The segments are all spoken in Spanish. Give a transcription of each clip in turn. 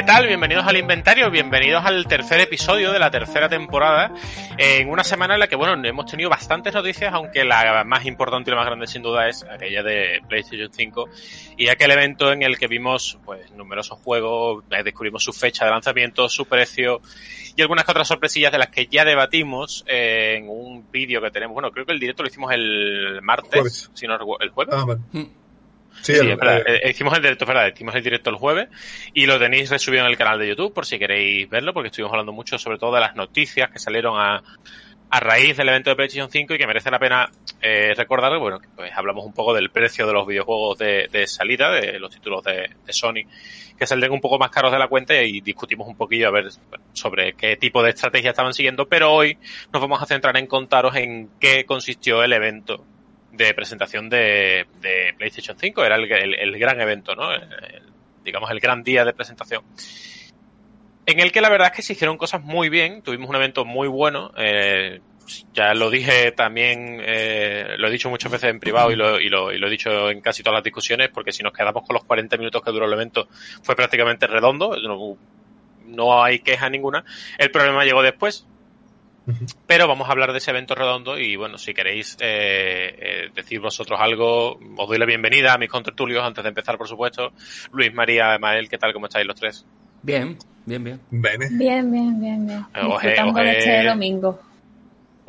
¿Qué tal? Bienvenidos al inventario, bienvenidos al tercer episodio de la tercera temporada, en una semana en la que, bueno, hemos tenido bastantes noticias, aunque la más importante y la más grande sin duda es aquella de PlayStation 5 y aquel evento en el que vimos, pues, numerosos juegos, eh, descubrimos su fecha de lanzamiento, su precio y algunas otras sorpresillas de las que ya debatimos en un vídeo que tenemos. Bueno, creo que el directo lo hicimos el martes, si no recuerdo, el jueves. Ah, vale. Mm. Sí, el, eh, eh, hicimos el directo, verdad, hicimos el directo el jueves y lo tenéis resubido en el canal de YouTube por si queréis verlo, porque estuvimos hablando mucho sobre todo de las noticias que salieron a, a raíz del evento de PlayStation 5 y que merece la pena eh, recordar, bueno, pues hablamos un poco del precio de los videojuegos de, de salida, de los títulos de, de, Sony, que salen un poco más caros de la cuenta y discutimos un poquillo a ver sobre qué tipo de estrategia estaban siguiendo, pero hoy nos vamos a centrar en contaros en qué consistió el evento de presentación de, de PlayStation 5. Era el, el, gran evento, ¿no? digamos, el gran día de presentación. En el que la verdad es que se hicieron cosas muy bien. Tuvimos un evento muy bueno. Eh, ya lo dije también, eh, lo he dicho muchas veces en privado y lo, y, lo, y lo he dicho en casi todas las discusiones, porque si nos quedamos con los 40 minutos que duró el evento, fue prácticamente redondo. No, no hay queja ninguna. El problema llegó después, pero vamos a hablar de ese evento redondo y bueno, si queréis eh, eh, decir vosotros algo, os doy la bienvenida a mis contertulios antes de empezar, por supuesto. Luis, María, Emael, ¿qué tal? ¿Cómo estáis los tres? Bien, bien, bien. Bien, bien, bien, bien. bien. Disfrutando de este domingo.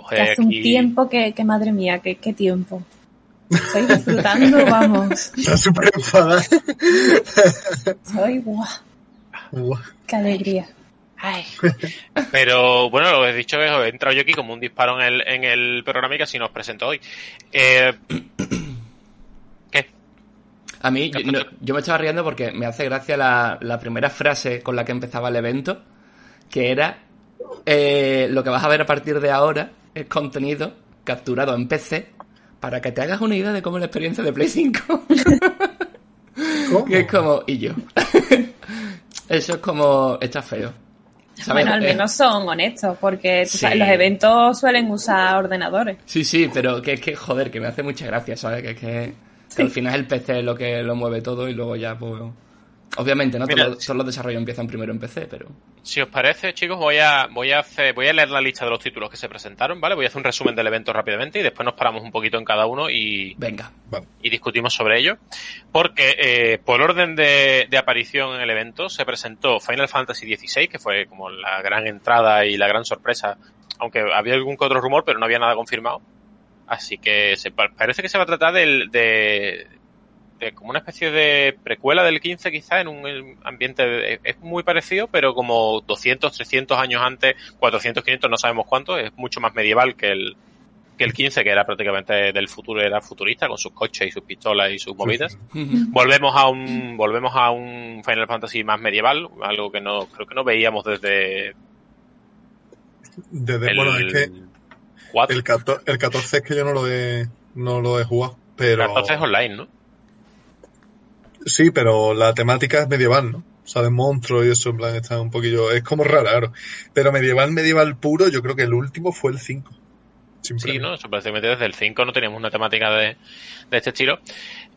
Que hace un tiempo que, que, madre mía, qué, qué tiempo. Estoy disfrutando, vamos. Está súper enfadada. Soy guau. Qué alegría. Pero bueno, lo que he dicho es, he entrado yo aquí como un disparo en el, en el programa y casi nos presento hoy. Eh, ¿Qué? A mí, yo, me estaba riendo porque me hace gracia la, la, primera frase con la que empezaba el evento, que era, eh, lo que vas a ver a partir de ahora es contenido capturado en PC para que te hagas una idea de cómo es la experiencia de Play 5. Que es como, y yo. Eso es como, está feo. Bueno, al menos son honestos, porque los eventos suelen usar ordenadores. Sí, sí, pero que es que, joder, que me hace mucha gracia, ¿sabes? Que es que, al final el PC es lo que lo mueve todo y luego ya, pues, Obviamente, no todos, los desarrollos empiezan primero en PC, pero. Si os parece, chicos, voy a, voy a hacer, voy a leer la lista de los títulos que se presentaron, ¿vale? Voy a hacer un resumen del evento rápidamente y después nos paramos un poquito en cada uno y. Venga. Y discutimos sobre ello. Porque, eh, por orden de, de, aparición en el evento, se presentó Final Fantasy XVI, que fue como la gran entrada y la gran sorpresa. Aunque había algún que otro rumor, pero no había nada confirmado. Así que se, parece que se va a tratar del, de, como una especie de precuela del 15 quizá en un ambiente es muy parecido pero como 200 300 años antes 400 500 no sabemos cuánto es mucho más medieval que el que el 15 que era prácticamente del futuro era futurista con sus coches y sus pistolas y sus movidas. Volvemos a un volvemos a un Final Fantasy más medieval algo que no creo que no veíamos desde desde bueno es que el 14, el 14 es que yo no lo he no lo he jugado pero el 14 es online ¿no? Sí, pero la temática es medieval, ¿no? O sea, de monstruos y eso, en plan, está un poquillo. Es como raro, Pero medieval, medieval puro, yo creo que el último fue el 5. Sí, ¿no? Desde el 5 no teníamos una temática de, de este estilo.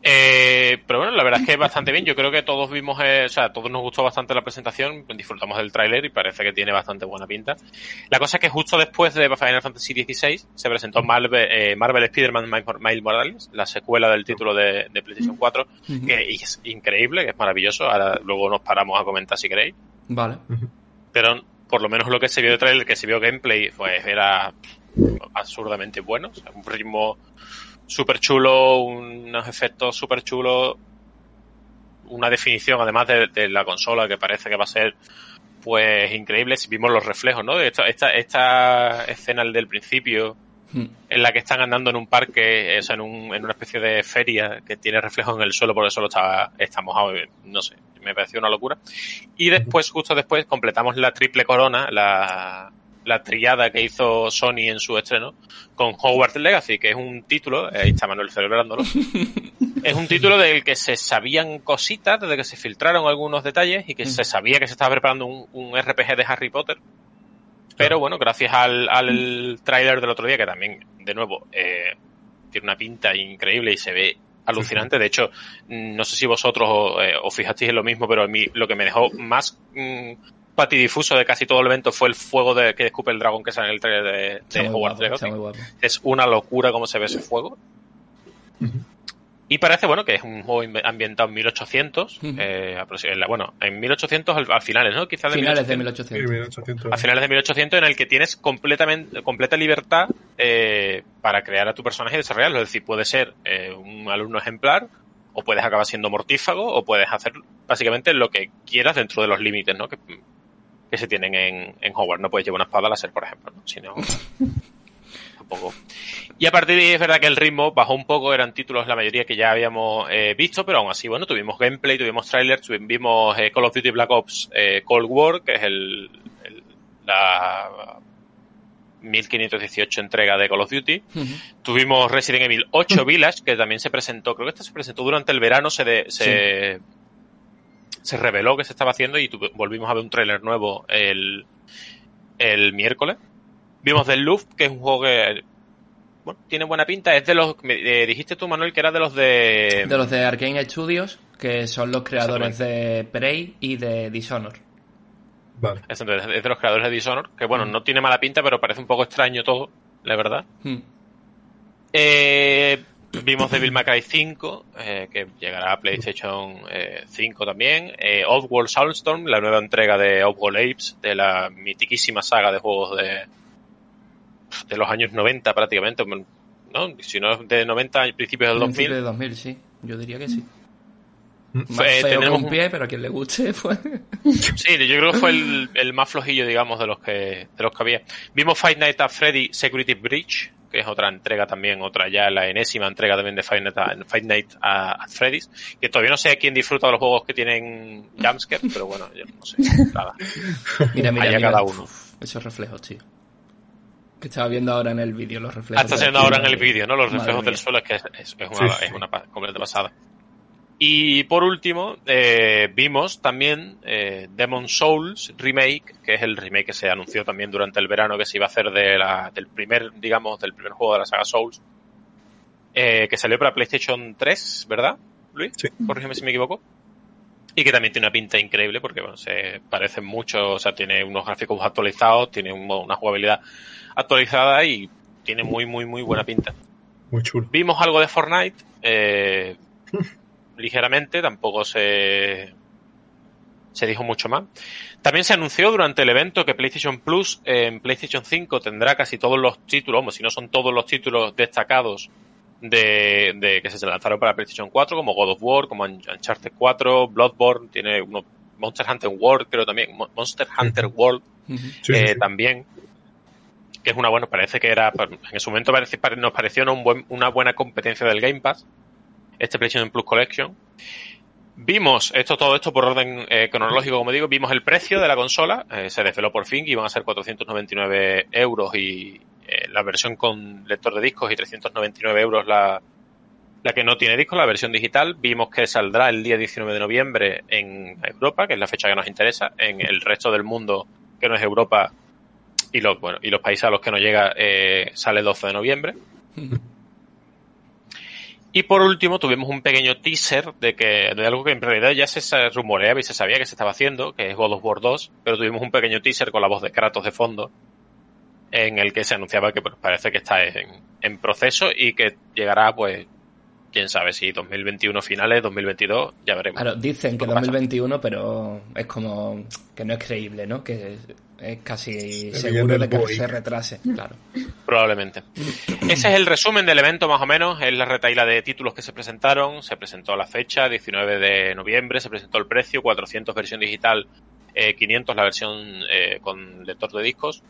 Eh, pero bueno, la verdad es que es bastante bien. Yo creo que todos vimos, eh, o sea, todos nos gustó bastante la presentación, disfrutamos del tráiler y parece que tiene bastante buena pinta. La cosa es que justo después de Final Fantasy XVI se presentó Marvel, eh, Marvel Spider-Man Miles Morales, la secuela del título de, de PlayStation 4, que es increíble, que es maravilloso. Ahora luego nos paramos a comentar si queréis. Vale. Pero por lo menos lo que se vio de tráiler, que se vio gameplay, pues era absurdamente bueno. O sea, un ritmo súper chulo, unos efectos súper chulos, una definición además de, la consola que parece que va a ser pues increíble si vimos los reflejos, ¿no? Esta, esta, esta escena del principio hmm. en la que están andando en un parque, eso, en, un, en una especie de feria que tiene reflejos en el suelo porque solo está, está mojado, no sé, me pareció una locura. Y después, justo después, completamos la triple corona, la, la triada que hizo Sony en su estreno con Hogwarts Legacy, que es un título, ahí está Manuel celebrándolo, es un título del que se sabían cositas, desde que se filtraron algunos detalles y que se sabía que se estaba preparando un, RPG de Harry Potter. Pero bueno, gracias al, al tráiler del otro día, que también, de nuevo, eh, tiene una pinta increíble y se ve alucinante. De hecho, no sé si vosotros os fijasteis en lo mismo, pero a mí lo que me dejó más mm, patidifuso de casi todo el evento fue el fuego de que escupe el dragón que sale en el trailer de, de Hogwarts Es una locura cómo se ve ese fuego. Y parece, bueno, que es un juego ambientado en 1800, eh, bueno, en 1800 al, finales, ¿no? Quizás de finales de 1800. A finales de 1800 en el que tienes completamente, completa libertad eh, para crear a tu personaje y desarrollarlo. Es decir, puede ser eh, un alumno ejemplar, o puedes acabar siendo mortífago, o puedes hacer básicamente lo que quieras dentro de los límites, ¿no? Que, que se tienen en, en Hogwarts. No puedes llevar una espada láser, por ejemplo, ¿no? Sino... poco. Y a partir de ahí es verdad que el ritmo bajó un poco, eran títulos la mayoría que ya habíamos eh, visto, pero aún así, bueno, tuvimos gameplay, tuvimos trailers, tuvimos eh, Call of Duty Black Ops eh, Cold War, que es el, la 1518 entrega de Call of Duty. Tuvimos Resident Evil 8 Village, que también se presentó, creo que esta se presentó durante el verano, se, se, se reveló que se estaba haciendo y volvimos a ver un trailer nuevo el, el miércoles. Vimos The Loop, que es un juego que bueno, tiene buena pinta. Es de los. Eh, dijiste tú, Manuel, que era de los de. De los de Arkane Studios, que son los creadores de Prey y de Dishonor. Vale. Es, de los creadores de Dishonor, que bueno, mm. no tiene mala pinta, pero parece un poco extraño todo, la verdad. Mm. Eh, vimos Devil May Cry 5, eh, que llegará a PlayStation 5 también. Oddworld Soulstorm, la nueva entrega de Oddworld Apes, de la mitiquísima saga de juegos de, de los años 90 prácticamente, ¿no? Si no es de 90 a principios del 2000. de 2000, sí. Yo diría que sí. Más feo un pie, pero a quien le guste fue... Sí, yo creo que fue el, más flojillo, digamos, de los que de los que había. Vimos Fight Night at Freddy Security Breach, que es otra entrega también, otra ya la enésima entrega también de Fight Night, at, Freddy's, que todavía no sé quién disfruta de los juegos que tienen jumpscare, pero bueno, yo no sé, nada. Mira, mira, cada uno. esos reflejos, tío estaba viendo ahora en el vídeo los reflejos. Ah, está viendo ahora en el vídeo, ¿no? Los reflejos del suelo es que es, una, es una completa pasada. Y por último, eh, vimos también eh, Demon Souls Remake, que es el remake que se anunció también durante el verano que se iba a hacer de la, del primer, digamos, del primer juego de la saga Souls, eh, que salió para PlayStation 3, ¿verdad, Luis? Sí. Corrígeme si me equivoco. Y que también tiene una pinta increíble porque, bueno, se parecen mucho, o sea, tiene unos gráficos actualizados, tiene una jugabilidad actualizada y tiene muy, muy, muy buena pinta. Muy chulo. Vimos algo de Fortnite, eh, ligeramente, tampoco se, se dijo mucho más. También se anunció durante el evento que PlayStation Plus en PlayStation 5 tendrá casi todos los títulos, como si no son todos los títulos destacados de, de, que se lanzaron para PlayStation 4, como God of War, como Uncharted 4, Bloodborne, tiene uno, Monster Hunter World, creo también, Monster Hunter World eh, también que es una buena, parece que era, en su momento parece, nos pareció una, una buena competencia del Game Pass, este PlayStation Plus Collection. Vimos esto, todo esto por orden eh, cronológico, como digo, vimos el precio de la consola, eh, se desveló por fin que iban a ser 499 euros y eh, la versión con lector de discos y 399 euros la, la que no tiene discos, la versión digital. Vimos que saldrá el día 19 de noviembre en Europa, que es la fecha que nos interesa. En el resto del mundo, que no es Europa, y los, bueno, y los países a los que no llega sale el 12 de noviembre. Y por último tuvimos un pequeño teaser de que de algo que en realidad ya se rumoreaba y se sabía que se estaba haciendo, que es God of War 2, pero tuvimos un pequeño teaser con la voz de Kratos de fondo, en el que se anunciaba que pues, parece que está en, en proceso y que llegará pues quién sabe si 2021 finales, 2022, ya veremos. Claro, dicen que 2021, pero es como que no es creíble, ¿no? Que es casi seguro de que se retrase, claro. Probablemente. Ese es el resumen del evento, más o menos. Es la retaila de títulos que se presentaron. Se presentó la fecha, 19 de noviembre. Se presentó el precio, 400 versión digital, 500 eh, la versión eh, con lector de discos.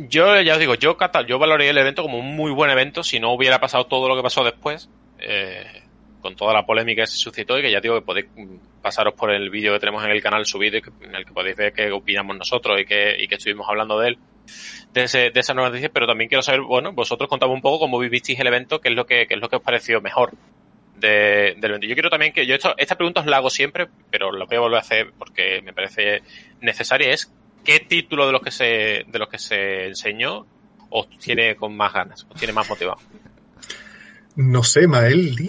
Yo ya os digo, yo, yo valoraría el evento como un muy buen evento si no hubiera pasado todo lo que pasó después, eh, con toda la polémica que se suscitó y que ya digo que podéis pasaros por el vídeo que tenemos en el canal subido y en el que podéis ver qué opinamos nosotros y que, y que estuvimos hablando de él, de, ese, de esa nueva noticia, pero también quiero saber, bueno, vosotros contamos un poco cómo vivisteis el evento, qué es lo que, qué es lo que os pareció mejor de, del evento. Yo quiero también que, yo esto, esta pregunta os la hago siempre, pero la voy a volver a hacer porque me parece necesaria, es ¿qué título de los que se, de los que se enseñó os tiene con más ganas, os tiene más motivado? No sé, Mael.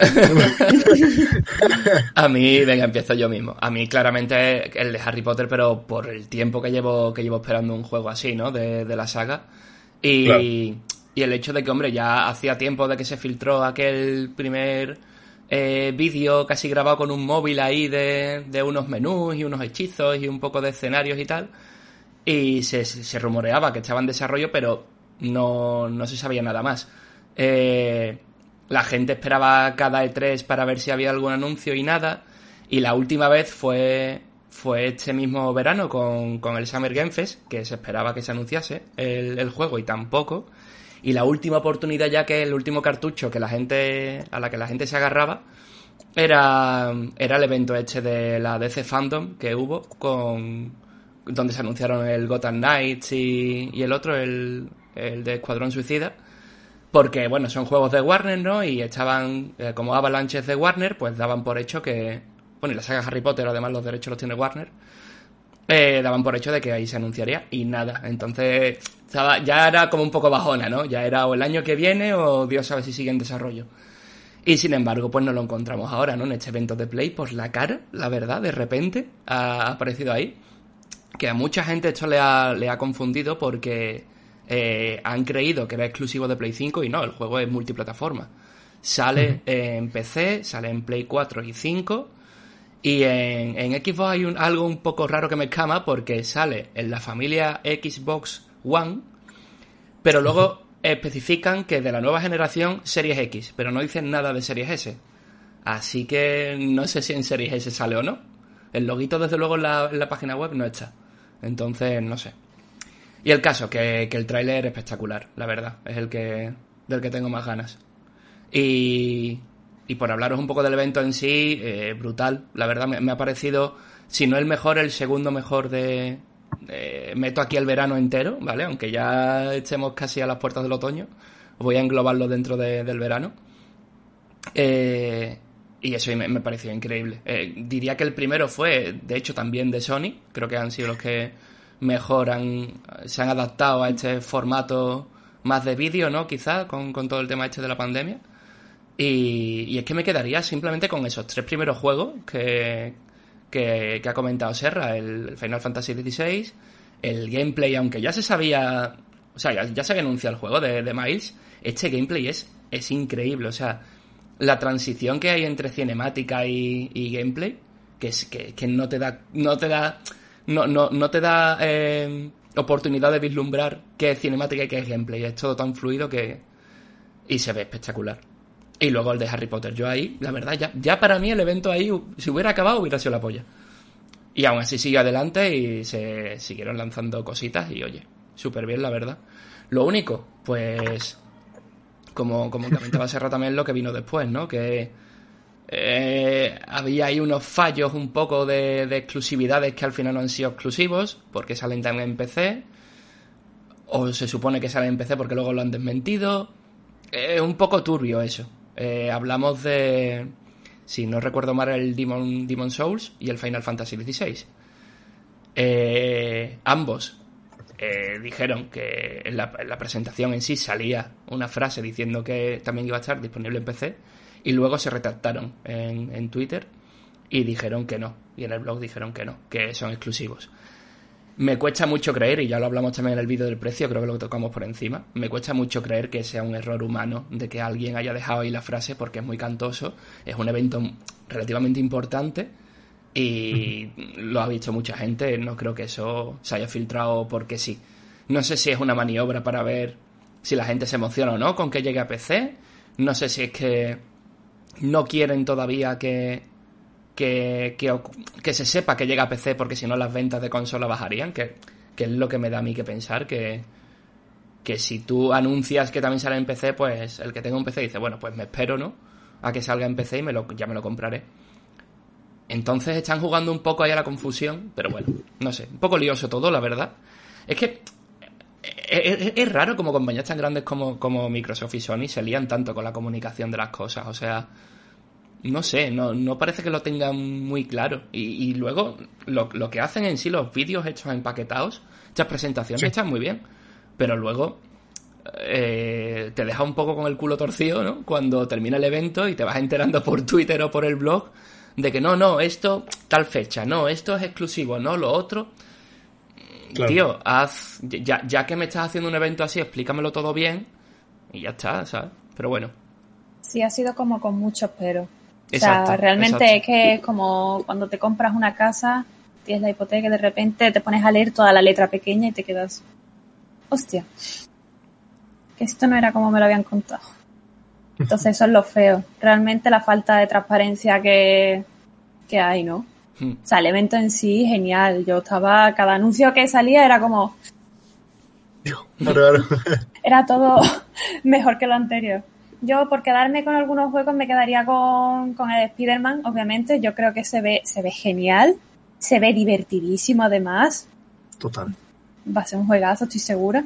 a mí, venga, empiezo yo mismo. A mí claramente el de Harry Potter, pero por el tiempo que llevo, que llevo esperando un juego así, ¿no? De, la saga. Y, y el hecho de que, hombre, ya hacía tiempo de que se filtró aquel primer eh, vídeo casi grabado con un móvil ahí de, de unos menús y unos hechizos y un poco de escenarios y tal. Y se, rumoreaba que estaba en desarrollo, pero no, no se sabía nada más. Eh, la gente esperaba cada E3 para ver si había algún anuncio y nada. Y la última vez fue, fue este mismo verano con, con el Summer Game que se esperaba que se anunciase el, el, juego y tampoco. Y la última oportunidad ya que el último cartucho que la gente, a la que la gente se agarraba era, era el evento este de la DC Fandom que hubo con donde se anunciaron el Gotham Knights y, y el otro, el, el de Escuadrón Suicida porque, bueno, son juegos de Warner, ¿no? Y estaban, eh, como avalanches de Warner, pues daban por hecho que. Bueno, y la saga Harry Potter, además los derechos los tiene Warner. Eh, daban por hecho de que ahí se anunciaría y nada. Entonces, estaba, ya era como un poco bajona, ¿no? Ya era o el año que viene o Dios sabe si sigue en desarrollo. Y sin embargo, pues no lo encontramos ahora, ¿no? En este evento de Play, pues la cara, la verdad, de repente ha aparecido ahí. Que a mucha gente esto le ha, le ha confundido porque eh, han creído que era exclusivo de Play 5 y no, el juego es multiplataforma. Sale en PC, sale en Play 4 y 5. Y en, en Xbox hay un, algo un poco raro que me escama porque sale en la familia Xbox One, pero luego especifican que de la nueva generación Series X, pero no dicen nada de Series S. Así que no sé si en Series S sale o no. El loguito desde luego en la, en la página web no está. Entonces, no sé. Y el caso, que, el tráiler es espectacular, la verdad. Es el que del que tengo más ganas. Y, y por hablaros un poco del evento en sí, eh, brutal. La verdad me, ha parecido, si no el mejor, el segundo mejor de... meto aquí el verano entero, ¿vale? Aunque ya estemos casi a las puertas del otoño. Voy a englobarlo dentro del verano. Eh, y eso me, me pareció increíble. Eh, diría que el primero fue, de hecho, también de Sony. Creo que han sido los que mejor se han adaptado a este formato más de vídeo, ¿no? Quizás con, todo el tema este de la pandemia. Y, es que me quedaría simplemente con esos tres primeros juegos que, que, ha comentado Serra, el Final Fantasy XVI, el gameplay, aunque ya se sabía, o sea, ya, se había anunciado el juego de, de, Miles, este gameplay es, es increíble, o sea, la transición que hay entre cinemática y, gameplay, que, es, que, que no te da, no te da no, no, no te da eh, oportunidad de vislumbrar qué es cinemática y qué es gameplay. Es todo tan fluido que... Y se ve espectacular. Y luego el de Harry Potter. Yo ahí, la verdad, ya, ya para mí el evento ahí, si hubiera acabado, hubiera sido la polla. Y aún así sigue adelante y se siguieron lanzando cositas y oye, súper bien, la verdad. Lo único, pues, como, como comentaba Serra también lo que vino después, ¿no? Que eh, había ahí unos fallos un poco de, exclusividades que al final no han sido exclusivos, porque salen también en PC, o se supone que salen en PC porque luego lo han desmentido. Es un poco turbio eso. Eh, hablamos de, si no recuerdo mal, el Demon, Demon Souls y el Final Fantasy XVI. Eh, dijeron que en la, en la presentación en sí salía una frase diciendo que también iba a estar disponible en PC y luego se retractaron en, en Twitter y dijeron que no. Y en el blog dijeron que no, que son exclusivos. Me cuesta mucho creer, y ya lo hablamos también en el vídeo del precio, creo que lo tocamos por encima, me cuesta mucho creer que sea un error humano de que alguien haya dejado ahí la frase porque es muy cantoso, es un evento relativamente importante y lo ha visto mucha gente, no creo que eso se haya filtrado porque sí. No sé si es una maniobra para ver si la gente se emociona o no con que llegue a PC, no sé si es que no quieren todavía que, que, que, se sepa que llega a PC porque si no las ventas de consola bajarían, que, que, es lo que me da a mí que pensar, que, que si tú anuncias que también sale en PC, pues el que tenga un PC dice, bueno, pues me espero, ¿no? A que salga en PC y me lo, ya me lo compraré. Entonces están jugando un poco ahí a la confusión, pero bueno, no sé, un poco lioso todo, la verdad. Es que es, es, raro como compañías tan grandes como, como, Microsoft y Sony se lían tanto con la comunicación de las cosas. O sea, no sé, no, no parece que lo tengan muy claro. Y, luego lo, lo, que hacen en sí, los vídeos hechos empaquetados, estas presentaciones están muy bien. Pero luego eh, te deja un poco con el culo torcido, ¿no? Cuando termina el evento y te vas enterando por Twitter o por el blog de que no, no, esto tal fecha, no, esto es exclusivo, no, lo otro. Tío, haz, ya, ya que me estás haciendo un evento así, explícamelo todo bien y ya está, ¿sabes? Pero bueno. Sí, ha sido como con muchos pero. O sea, realmente es que es como cuando te compras una casa, tienes la hipoteca y de repente te pones a leer toda la letra pequeña y te quedas. Hostia. Que esto no era como me lo habían contado. Entonces eso es lo feo. Realmente la falta de transparencia que, que hay, ¿no? Hmm. O sea, el evento en sí, genial. Yo estaba, cada anuncio que salía era como... era todo mejor que lo anterior. Yo, por quedarme con algunos juegos, me quedaría con, con el Spider-Man, obviamente. Yo creo que se ve, se ve genial. Se ve divertidísimo, además. Total. Va a ser un juegazo, estoy segura.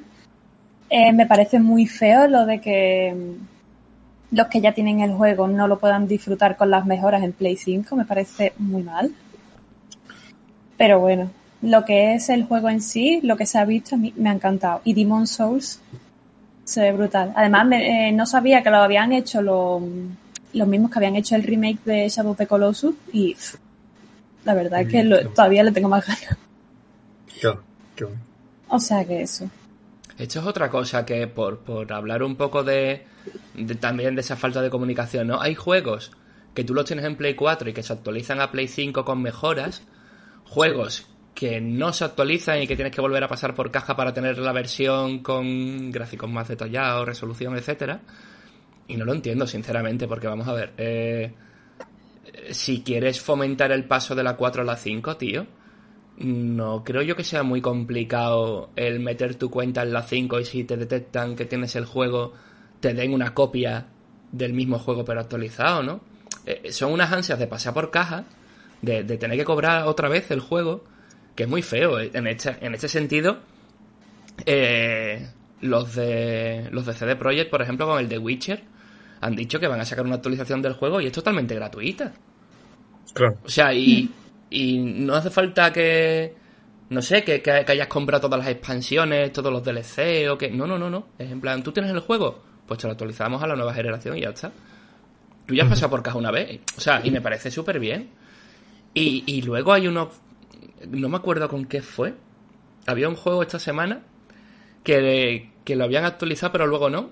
Eh, me parece muy feo lo de que los que ya tienen el juego no lo puedan disfrutar con las mejoras en Play 5. Me parece muy mal. Pero bueno, lo que es el juego en sí, lo que se ha visto, a mí me ha encantado. Y Demon Souls se ve brutal. Además, eh, no sabía que lo habían hecho los mismos que habían hecho el remake de Shadow of the Colossus y la verdad es que todavía le tengo más ganas. Qué bueno. O sea que eso. Esto es otra cosa que por, por hablar un poco de, de, también de esa falta de comunicación, ¿no? Hay juegos que tú los tienes en Play 4 y que se actualizan a Play 5 con mejoras, juegos que no se actualizan y que tienes que volver a pasar por caja para tener la versión con gráficos más detallados, resolución, etcétera. Y no lo entiendo, sinceramente, porque vamos a ver, eh, si quieres fomentar el paso de la 4 a la 5, tío, no creo yo que sea muy complicado el meter tu cuenta en la 5 y si te detectan que tienes el juego, te den una copia del mismo juego pero actualizado, ¿no? Eh, son unas ansias de pasar por caja, de, de tener que cobrar otra vez el juego que es muy feo. Eh, en este, en este sentido, eh, los de los de CD Projekt, por ejemplo, con el de Witcher, han dicho que van a sacar una actualización del juego y es totalmente gratuita. Claro. O sea, y, y no hace falta que, no sé, que, que, hayas comprado todas las expansiones, todos los DLC o que... No, no, no, no. Es en plan, ¿tú tienes el juego? Pues te lo actualizamos a la nueva generación y ya está. Tú ya has pasado por caja una vez. O sea, y me parece súper bien. Y, y luego hay unos no me acuerdo con qué fue. Había un juego esta semana que, que lo habían actualizado, pero luego no.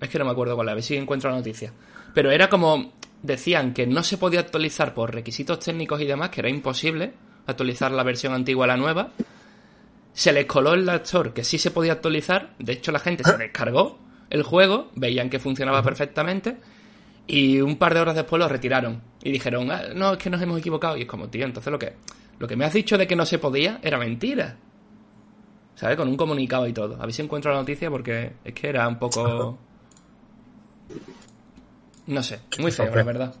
Es que no me acuerdo cuál, a ver si encuentro la noticia. Pero era como, decían que no se podía actualizar por requisitos técnicos y demás, que era imposible actualizar la versión antigua a la nueva. Se les coló el lector que sí se podía actualizar, de hecho la gente se descargó el juego, veían que funcionaba perfectamente, y un par de horas después lo retiraron. Y dijeron, ah, no, es que nos hemos equivocado. Y es como, tío, entonces lo que lo que me has dicho de que no se podía era mentira. ¿Sabes? Con un comunicado y todo. A ver si encuentro la noticia porque es que era un poco... No sé, muy feo, la verdad.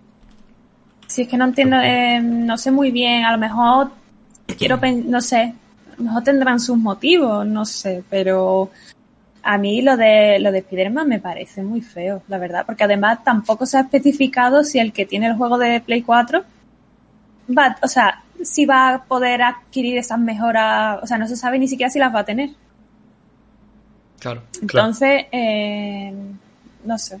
Sí, es que no entiendo, eh, no sé muy bien, a lo mejor quiero, no sé, a lo mejor tendrán sus motivos, no sé, pero a mí lo de lo de Spider-Man me parece muy feo, la verdad, porque además tampoco se ha especificado si el que tiene el juego de Play 4 va, o sea, si va a poder adquirir esas mejoras, o sea, no se sabe ni siquiera si las va a tener. Claro. Entonces, eh, no sé.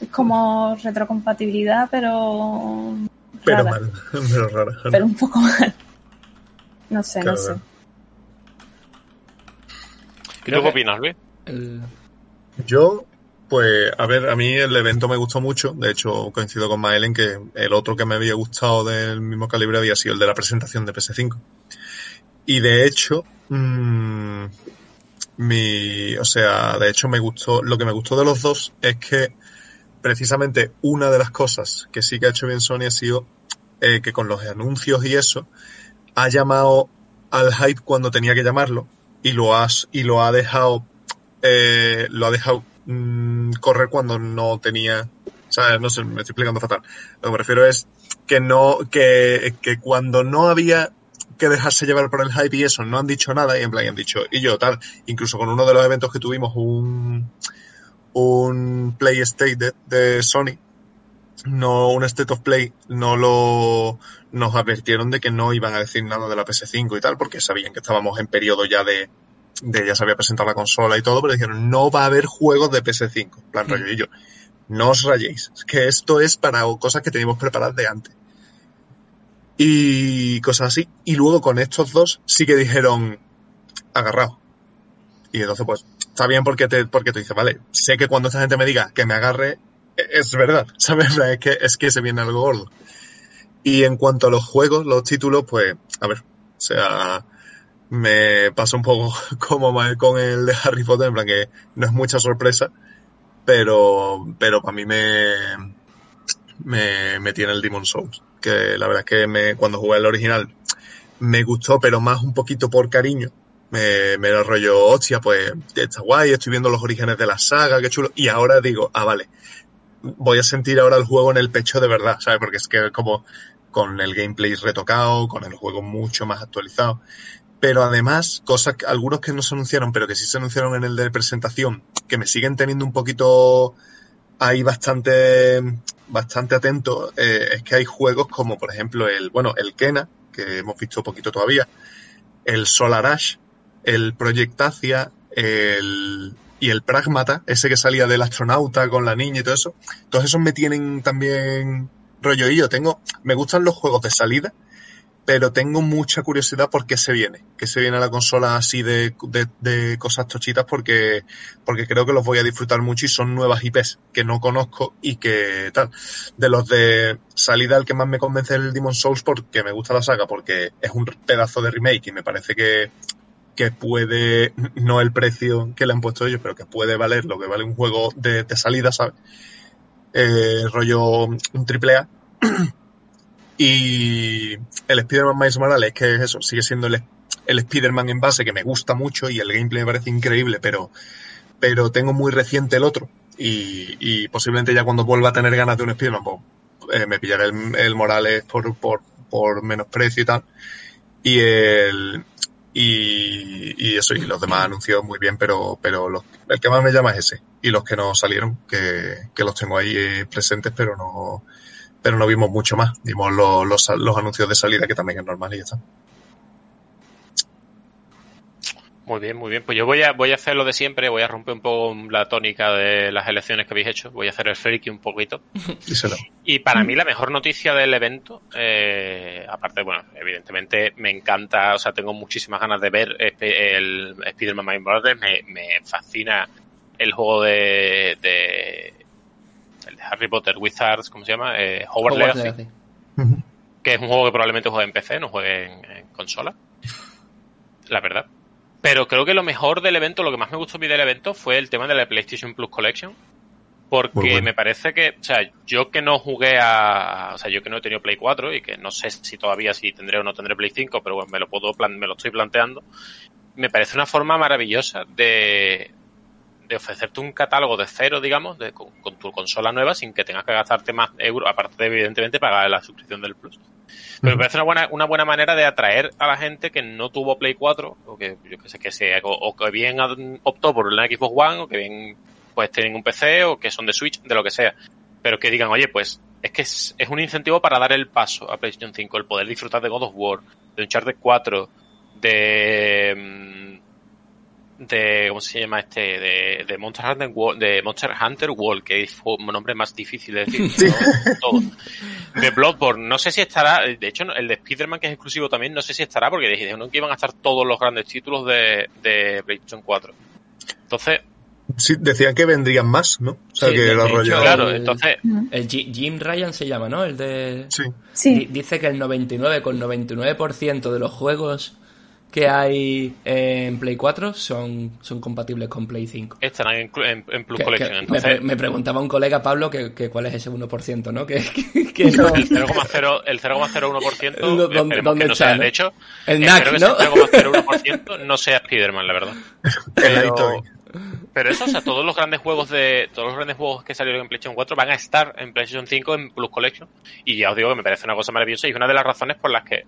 Es como retrocompatibilidad, pero. Pero mal, pero rara. Pero un poco mal. No sé, no sé. ¿Qué opinas, Luis? Yo pues, a ver, a mí el evento me gustó mucho. De hecho, coincido con Mael en que el otro que me había gustado del mismo calibre había sido el de la presentación de PS5. Y de hecho, mmm, mi, o sea, de hecho me gustó, lo que me gustó de los dos es que precisamente una de las cosas que sí que ha hecho bien Sony ha sido eh, que con los anuncios y eso ha llamado al hype cuando tenía que llamarlo y lo has y lo ha dejado eh, lo ha dejado Mm, correr cuando no tenía, o sea, no sé, me estoy explicando fatal. Lo que me refiero es que no, que, que cuando no había que dejarse llevar por el hype y eso, no han dicho nada y en plan han dicho, y yo tal, incluso con uno de los eventos que tuvimos, un, un Play State de, Sony, no un State of Play, no lo nos advirtieron de que no iban a decir nada de la PS5 y tal, porque sabían que estábamos en periodo ya de, de ya se había presentado la consola y todo, pero dijeron, no va a haber juegos de PS5. En plan, rollo, y yo, no os rayéis, que esto es para cosas que teníamos preparadas de antes. Y cosas así. Y luego con estos dos sí que dijeron, agarrado. Y entonces, pues, está bien porque te, porque te dice, vale, sé que cuando esta gente me diga que me agarre, e-, es verdad, ¿sabes? Es que, es que se viene algo gordo. Y en cuanto a los juegos, los títulos, pues, a ver, o sea, me pasa un poco como con el de Harry Potter, en plan que no es mucha sorpresa, pero, pero para mí me, me, me tiene el Demon Souls, que la verdad es que me, cuando jugué el original me gustó, pero más un poquito por cariño, me, me lo rollo, hostia, pues está guay, estoy viendo los orígenes de la saga, qué chulo. Y ahora digo, ah, vale, voy a sentir ahora el juego en el pecho de verdad, ¿sabes? Porque es que como con el gameplay retocado, con el juego mucho más actualizado. Pero además, cosas, algunos que no se anunciaron, pero que sí se anunciaron en el de presentación, que me siguen teniendo un poquito ahí bastante, bastante atento, eh, es que hay juegos como, por ejemplo, el, bueno, el Kena, que hemos visto poquito todavía, el Solar Ash, el Projectacia, el, y el Pragmata, ese que salía del astronauta con la niña y todo eso, todos esos me tienen también rollo y yo tengo, me gustan los juegos de salida, pero tengo mucha curiosidad por qué se viene, que se viene a la consola así de, de, de, cosas tochitas porque, porque creo que los voy a disfrutar mucho y son nuevas IPs que no conozco y que tal. De los de salida el que más me convence es el Demon Souls porque me gusta la saga, porque es un pedazo de remake y me parece que que puede, no el precio que le han puesto ellos, pero que puede valer lo que vale un juego de, de salida, ¿sabes? Eh, rollo un triple A. y el Spider-Man Miles Morales, que es eso, sigue siendo el, el Spider-Man en base, que me gusta mucho y el gameplay me parece increíble, pero, pero tengo muy reciente el otro. Y, y posiblemente ya cuando vuelva a tener ganas de un Spider-Man, pues, eh, me pillaré el, el Morales por, por, por menos precio y tal. Y el, y, y, eso, y los demás anunciados muy bien, pero, pero los, el que más me llama es ese. Y los que no salieron, que, que los tengo ahí eh, presentes, pero no, pero no vimos mucho más. Vimos los, los, los anuncios de salida, que también es normal y ya está. Muy bien, muy bien. Pues yo voy a, voy a hacer lo de siempre, voy a romper un poco la tónica de las elecciones que habéis hecho, voy a hacer el friki un poquito. Díselo. Y para mí la mejor noticia del evento, eh, aparte, bueno, evidentemente me encanta, o sea, tengo muchísimas ganas de ver el Spider-Man Mind Brothers, me, me, fascina el juego de, de, el de Harry Potter Wizards, ¿cómo se llama? Eh, Hogwarts Legacy, Legacy. Uh -huh. que es un juego que probablemente juegue en PC, no juegue en, en consola. La verdad. Pero creo que lo mejor del evento, lo que más me gustó a mí del evento fue el tema de la PlayStation Plus Collection. Porque bueno. me parece que, o sea, yo que no jugué a, o sea, yo que no he tenido Play 4 y que no sé si todavía si tendré o no tendré Play 5, pero bueno, me lo puedo, plan, me lo estoy planteando. Me parece una forma maravillosa de, de ofrecerte un catálogo de cero, digamos, de, con, con, tu consola nueva sin que tengas que gastarte más euros, aparte de evidentemente pagar la suscripción del Plus. Pero me parece una buena, una buena manera de atraer a la gente que no tuvo Play 4, o que yo que sé que sea, o, o, que bien optó por una Xbox One, o que bien pues tienen un PC, o que son de Switch, de lo que sea. Pero que digan, oye, pues es que es, es un incentivo para dar el paso a PlayStation 5, el poder disfrutar de God of War, de Uncharted 4, de de cómo se llama este de, de Monster Hunter World, de Monster Hunter World que es un nombre más difícil de decir sí. todo. de Bloodborne no sé si estará de hecho el de Spider-Man que es exclusivo también no sé si estará porque dijeron que iban a estar todos los grandes títulos de, de PlayStation 4 entonces Sí, decían que vendrían más, ¿no? O sea, sí, que el, rollo... Claro, entonces... El Jim Ryan se llama, ¿no? El de... Sí. sí. Dice que el 99,99% ,99 de los juegos que hay en Play 4 son, son compatibles con Play 5. Estarán en, en, en Plus que, Collection. Que entonces... me, me, preguntaba un colega, Pablo, que, que cuál es ese 1%, ¿no? Que, que no. El 0,01% ¿Dónde, dónde no está, sea, ¿no? de hecho, el NAC, ¿no? el 0,01% no sea Spider-Man, la verdad. Pero, pero eso, o sea, todos los grandes juegos de todos los grandes juegos que salieron en PlayStation 4 van a estar en PlayStation 5 en Plus Collection y ya os digo que me parece una cosa maravillosa y es una de las razones por las que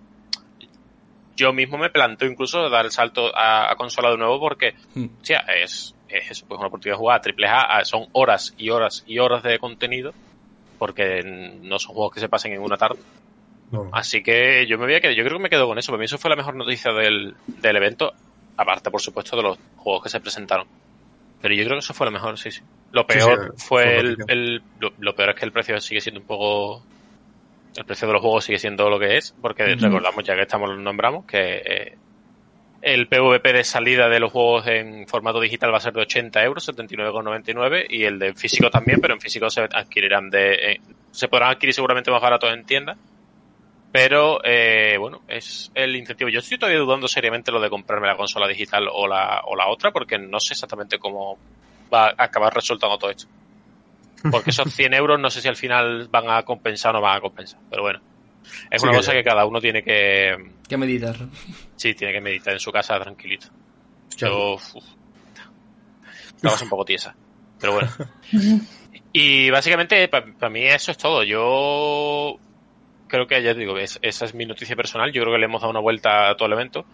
yo mismo me planteo incluso dar el salto a, a consola de nuevo porque, Hmm. o sea, es, es eso, pues una oportunidad de jugar a triple A, son horas y horas y horas de contenido porque no son juegos que se pasen en una tarde. No. Así que yo me voy a quedar, yo creo que me quedo con eso. Para mí eso fue la mejor noticia del, del evento. aparte por supuesto de los juegos que se presentaron. Pero yo creo que eso fue lo mejor, sí, sí. Lo peor fue el, lo, peor es que el precio sigue siendo un poco el precio de los juegos sigue siendo lo que es, porque recordamos ya que estamos lo nombramos que eh, el PVP de salida de los juegos en formato digital va a ser de 80 euros, 79,99 y el de físico también, pero en físico se adquirirán de eh, se podrán adquirir seguramente más baratos en tiendas pero, eh, bueno, es el incentivo. Yo estoy todavía dudando seriamente lo de comprarme la consola digital o la, o la otra, porque no sé exactamente cómo va a acabar resultando todo esto. Porque esos 100 euros no sé si al final van a compensar o no van a compensar. Pero bueno, es una cosa que cada uno tiene que... Que meditar. Sí, tiene que meditar en su casa tranquilito. Yo... Estabas un poco tiesa. Pero bueno. Y básicamente, para mí eso es todo. Yo creo que ya digo, esa es mi noticia personal. Yo creo que le hemos dado una vuelta a todo el evento.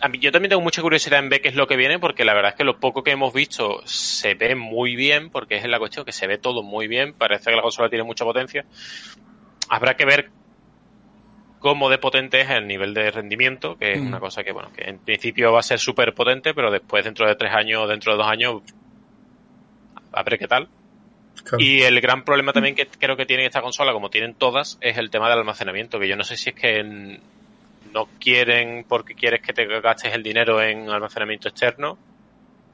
A mí, yo también tengo mucha curiosidad en ver qué es lo que viene, porque la verdad es que lo poco que hemos visto se ve muy bien, porque es la cuestión que se ve todo muy bien. Parece que la consola tiene mucha potencia. Habrá que ver cómo de potente es el nivel de rendimiento, que es una cosa que, bueno, que en principio va a ser súper potente, pero después, dentro de tres años, dentro de dos años, a ver qué tal. Y el gran problema también que creo que tiene esta consola, como tienen todas, es el tema del almacenamiento, que yo no sé si es que no quieren porque quieres que te gastes el dinero en almacenamiento externo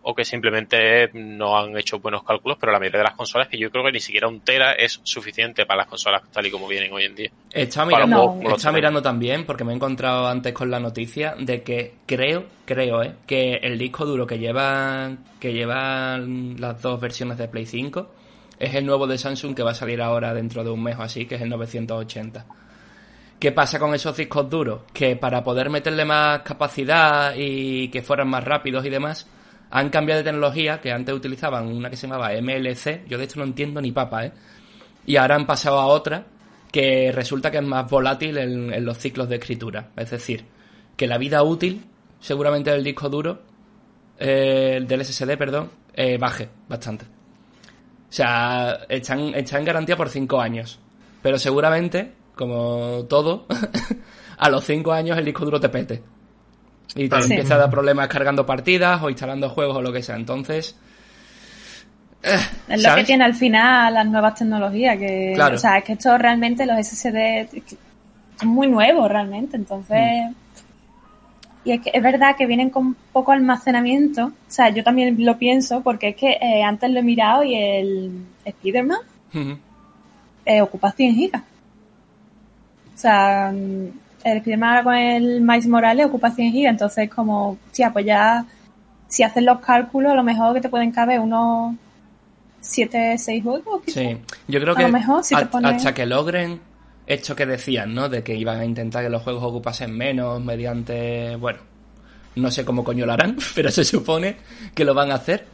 o que simplemente no han hecho buenos cálculos, pero la mayoría de las consolas que yo creo que ni siquiera un tera es suficiente para las consolas tal y como vienen hoy en día. Estaba mirando, mirando también, porque me he encontrado antes con la noticia de que creo, creo, eh, que el disco duro que llevan, que llevan las dos versiones de Play 5 es el nuevo de Samsung que va a salir ahora dentro de un mes o así, que es el 980. ¿Qué pasa con esos discos duros? Que para poder meterle más capacidad y que fueran más rápidos y demás, han cambiado de tecnología, que antes utilizaban una que se llamaba MLC, yo de esto no entiendo ni papa, ¿eh? Y ahora han pasado a otra que resulta que es más volátil en, los ciclos de escritura. Es decir, que la vida útil, seguramente del disco duro, eh, del SSD, perdón, eh, baje bastante. O sea, están, en garantía por cinco años. Pero seguramente, como todo, a los cinco años el disco duro te pete. Y te empieza a dar problemas cargando partidas o instalando juegos o lo que sea. Entonces. Eh, es lo que tiene al final las nuevas tecnologías. Que, O sea, es que esto realmente, los SSD son muy nuevos realmente. Entonces. Mm. Y es, que es verdad que vienen con poco almacenamiento. O sea, yo también lo pienso porque es que eh, antes lo he mirado y el Spider-Man eh, ocupa 100 gigas. O sea, el Spider-Man ahora con el Miles Morales ocupa 100 gigas. Entonces, como, tía, pues ya, si haces los cálculos, a lo mejor que te pueden caber unos 7, 6 juegos. Sí, yo creo que mejor, hasta que logren hecho que decían, ¿no? De que iban a intentar que los juegos ocupasen menos mediante, bueno, no sé cómo coño lo harán, pero se supone que lo van a hacer.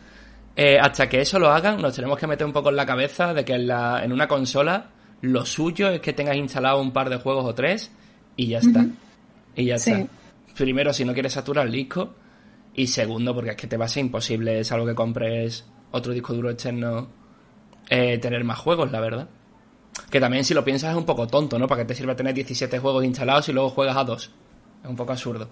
Eh, hasta que eso lo hagan, nos tenemos que meter un poco en la cabeza de que en, la, en una consola lo suyo es que tengas instalado un par de juegos o tres y ya está. Y ya está. Primero, si no quieres saturar el disco. Y segundo, porque es que te va a ser imposible, es algo que compres otro disco duro externo, eh, tener más juegos, la verdad. Que también si lo piensas es un poco tonto, ¿no? ¿Para qué te sirve tener 17 juegos instalados y luego juegas a dos? Es un poco absurdo.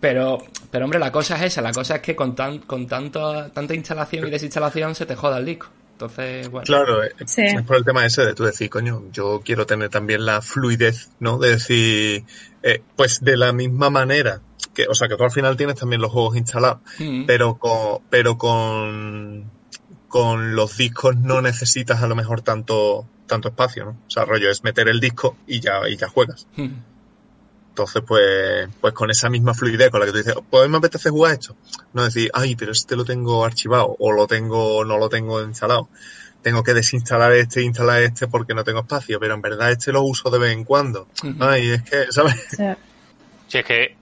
Pero, pero hombre, la cosa es esa. La cosa es que con, tan, con tanto, tanta instalación y desinstalación se te joda el disco. Entonces, bueno. Claro, eh, es por el tema ese de tú decir, coño, yo quiero tener también la fluidez, ¿no? De decir, eh, pues de la misma manera, que, o sea, que tú al final tienes también los juegos instalados, mm. pero con, pero con, con los discos no necesitas a lo mejor tanto, tanto espacio, ¿no? O sea, rollo es meter el disco y ya, y ya juegas. Hmm. Entonces, pues, pues con esa misma fluidez con la que tú dices, pues me apetece jugar esto. No decir, ay, pero este lo tengo archivado, o lo tengo, no lo tengo instalado. Tengo que desinstalar este e instalar este porque no tengo espacio, pero en verdad este lo uso de vez en cuando. Ay, es que, ¿sabes? Sí. sí, es que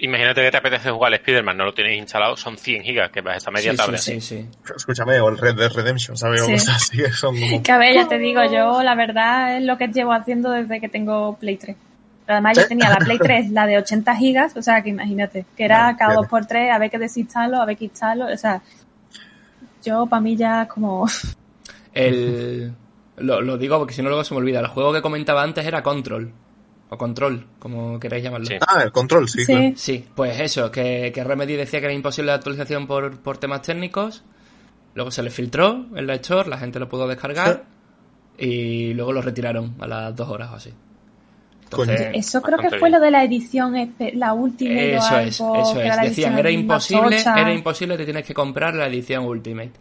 Imagínate que te apetece jugar al Spider-Man, no lo tienes instalado, son 100 gigas, que vas a media tablet. Sí, sí, sí. Escúchame, o el Red Dead Redemption, ¿sabes? Sí. así que son Que a ver, ya te digo, yo la verdad es lo que llevo haciendo desde que tengo Play 3. Además yo tenía la Play 3, la de 80 gigas, o sea que imagínate, que era cada dos por tres, a ver qué desinstalo, a ver qué instalo, o sea, yo para mí ya como... El... Lo, lo digo porque si no luego se me olvida, el juego que comentaba antes era Control o Control, como queráis llamarlo. Sí. Ah, el control, sí, Sí. claro. Sí, pues eso, que, que Remedy decía que era imposible la actualización por, por temas técnicos. Luego se le filtró en la Store, la gente lo pudo descargar. Y luego lo retiraron a las dos horas o así. Entonces, Eso creo que fue bien. lo de la edición, espe- la última. eso es, eso es. Decían, era imposible, era imposible, te tienes que comprar la edición Ultimate.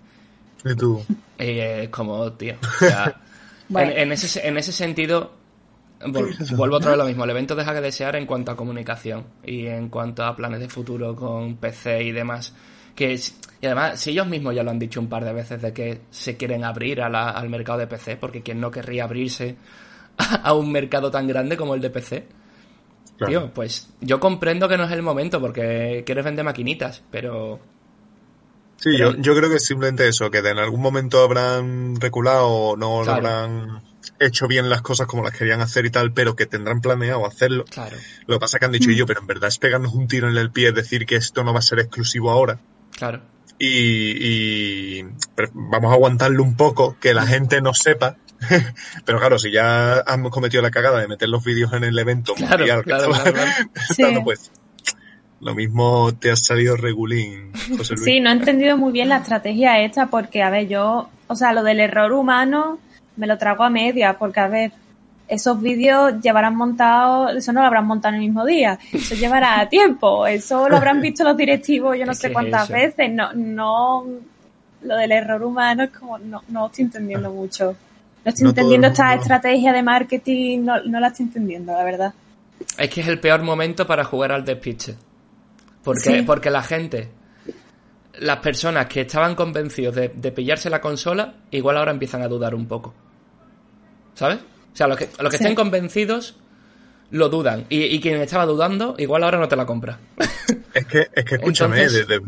Y tú. Y es como, tío. O sea, Bueno. en, en ese, en ese sentido, vol- vuelvo otra vez a lo mismo. El evento deja que desear en cuanto a comunicación y en cuanto a planes de futuro con PC y demás. Que es- y además, si ellos mismos ya lo han dicho un par de veces de que se quieren abrir a la- al mercado de PC, porque quien no querría abrirse a, un mercado tan grande como el de PC. Claro. Tío, pues yo comprendo que no es el momento porque quieres vender maquinitas, pero Sí, yo, yo creo que es simplemente eso, que en algún momento habrán reculado o no Claro. habrán hecho bien las cosas como las querían hacer y tal, pero que tendrán planeado hacerlo. claro, Lo que pasa es que han dicho, yo, pero en verdad es pegarnos un tiro en el pie, es decir que esto no va a ser exclusivo ahora. claro. Y, y- vamos a aguantarlo un poco, que la gente no sepa. pero claro, si ya hemos cometido la cagada de meter los vídeos en el evento Claro, mundial claro, estaba claro, claro. Pues lo mismo te ha salido regulín, José Luis. Sí, no he entendido muy bien la estrategia esta porque, a ver, yo, o sea, lo del error humano me lo trago a media porque, a ver, esos vídeos llevarán montado, eso no lo habrán montado en el mismo día, eso llevará tiempo, eso lo habrán visto los directivos yo no sé cuántas veces, no, no, lo del error humano es como, no, no estoy entendiendo mucho. No estoy No entendiendo esta estrategia de marketing, no, no la estoy entendiendo, la verdad. Es que es el peor momento para jugar al despiste. Porque, Sí. porque la gente, las personas que estaban convencidos de, de pillarse la consola, igual ahora empiezan a dudar un poco. ¿Sabes? O sea, los que, los que Sí. estén convencidos lo dudan. Y, y quien estaba dudando, igual ahora no te la compra. Es que, es que escúchame, Entonces- de- de-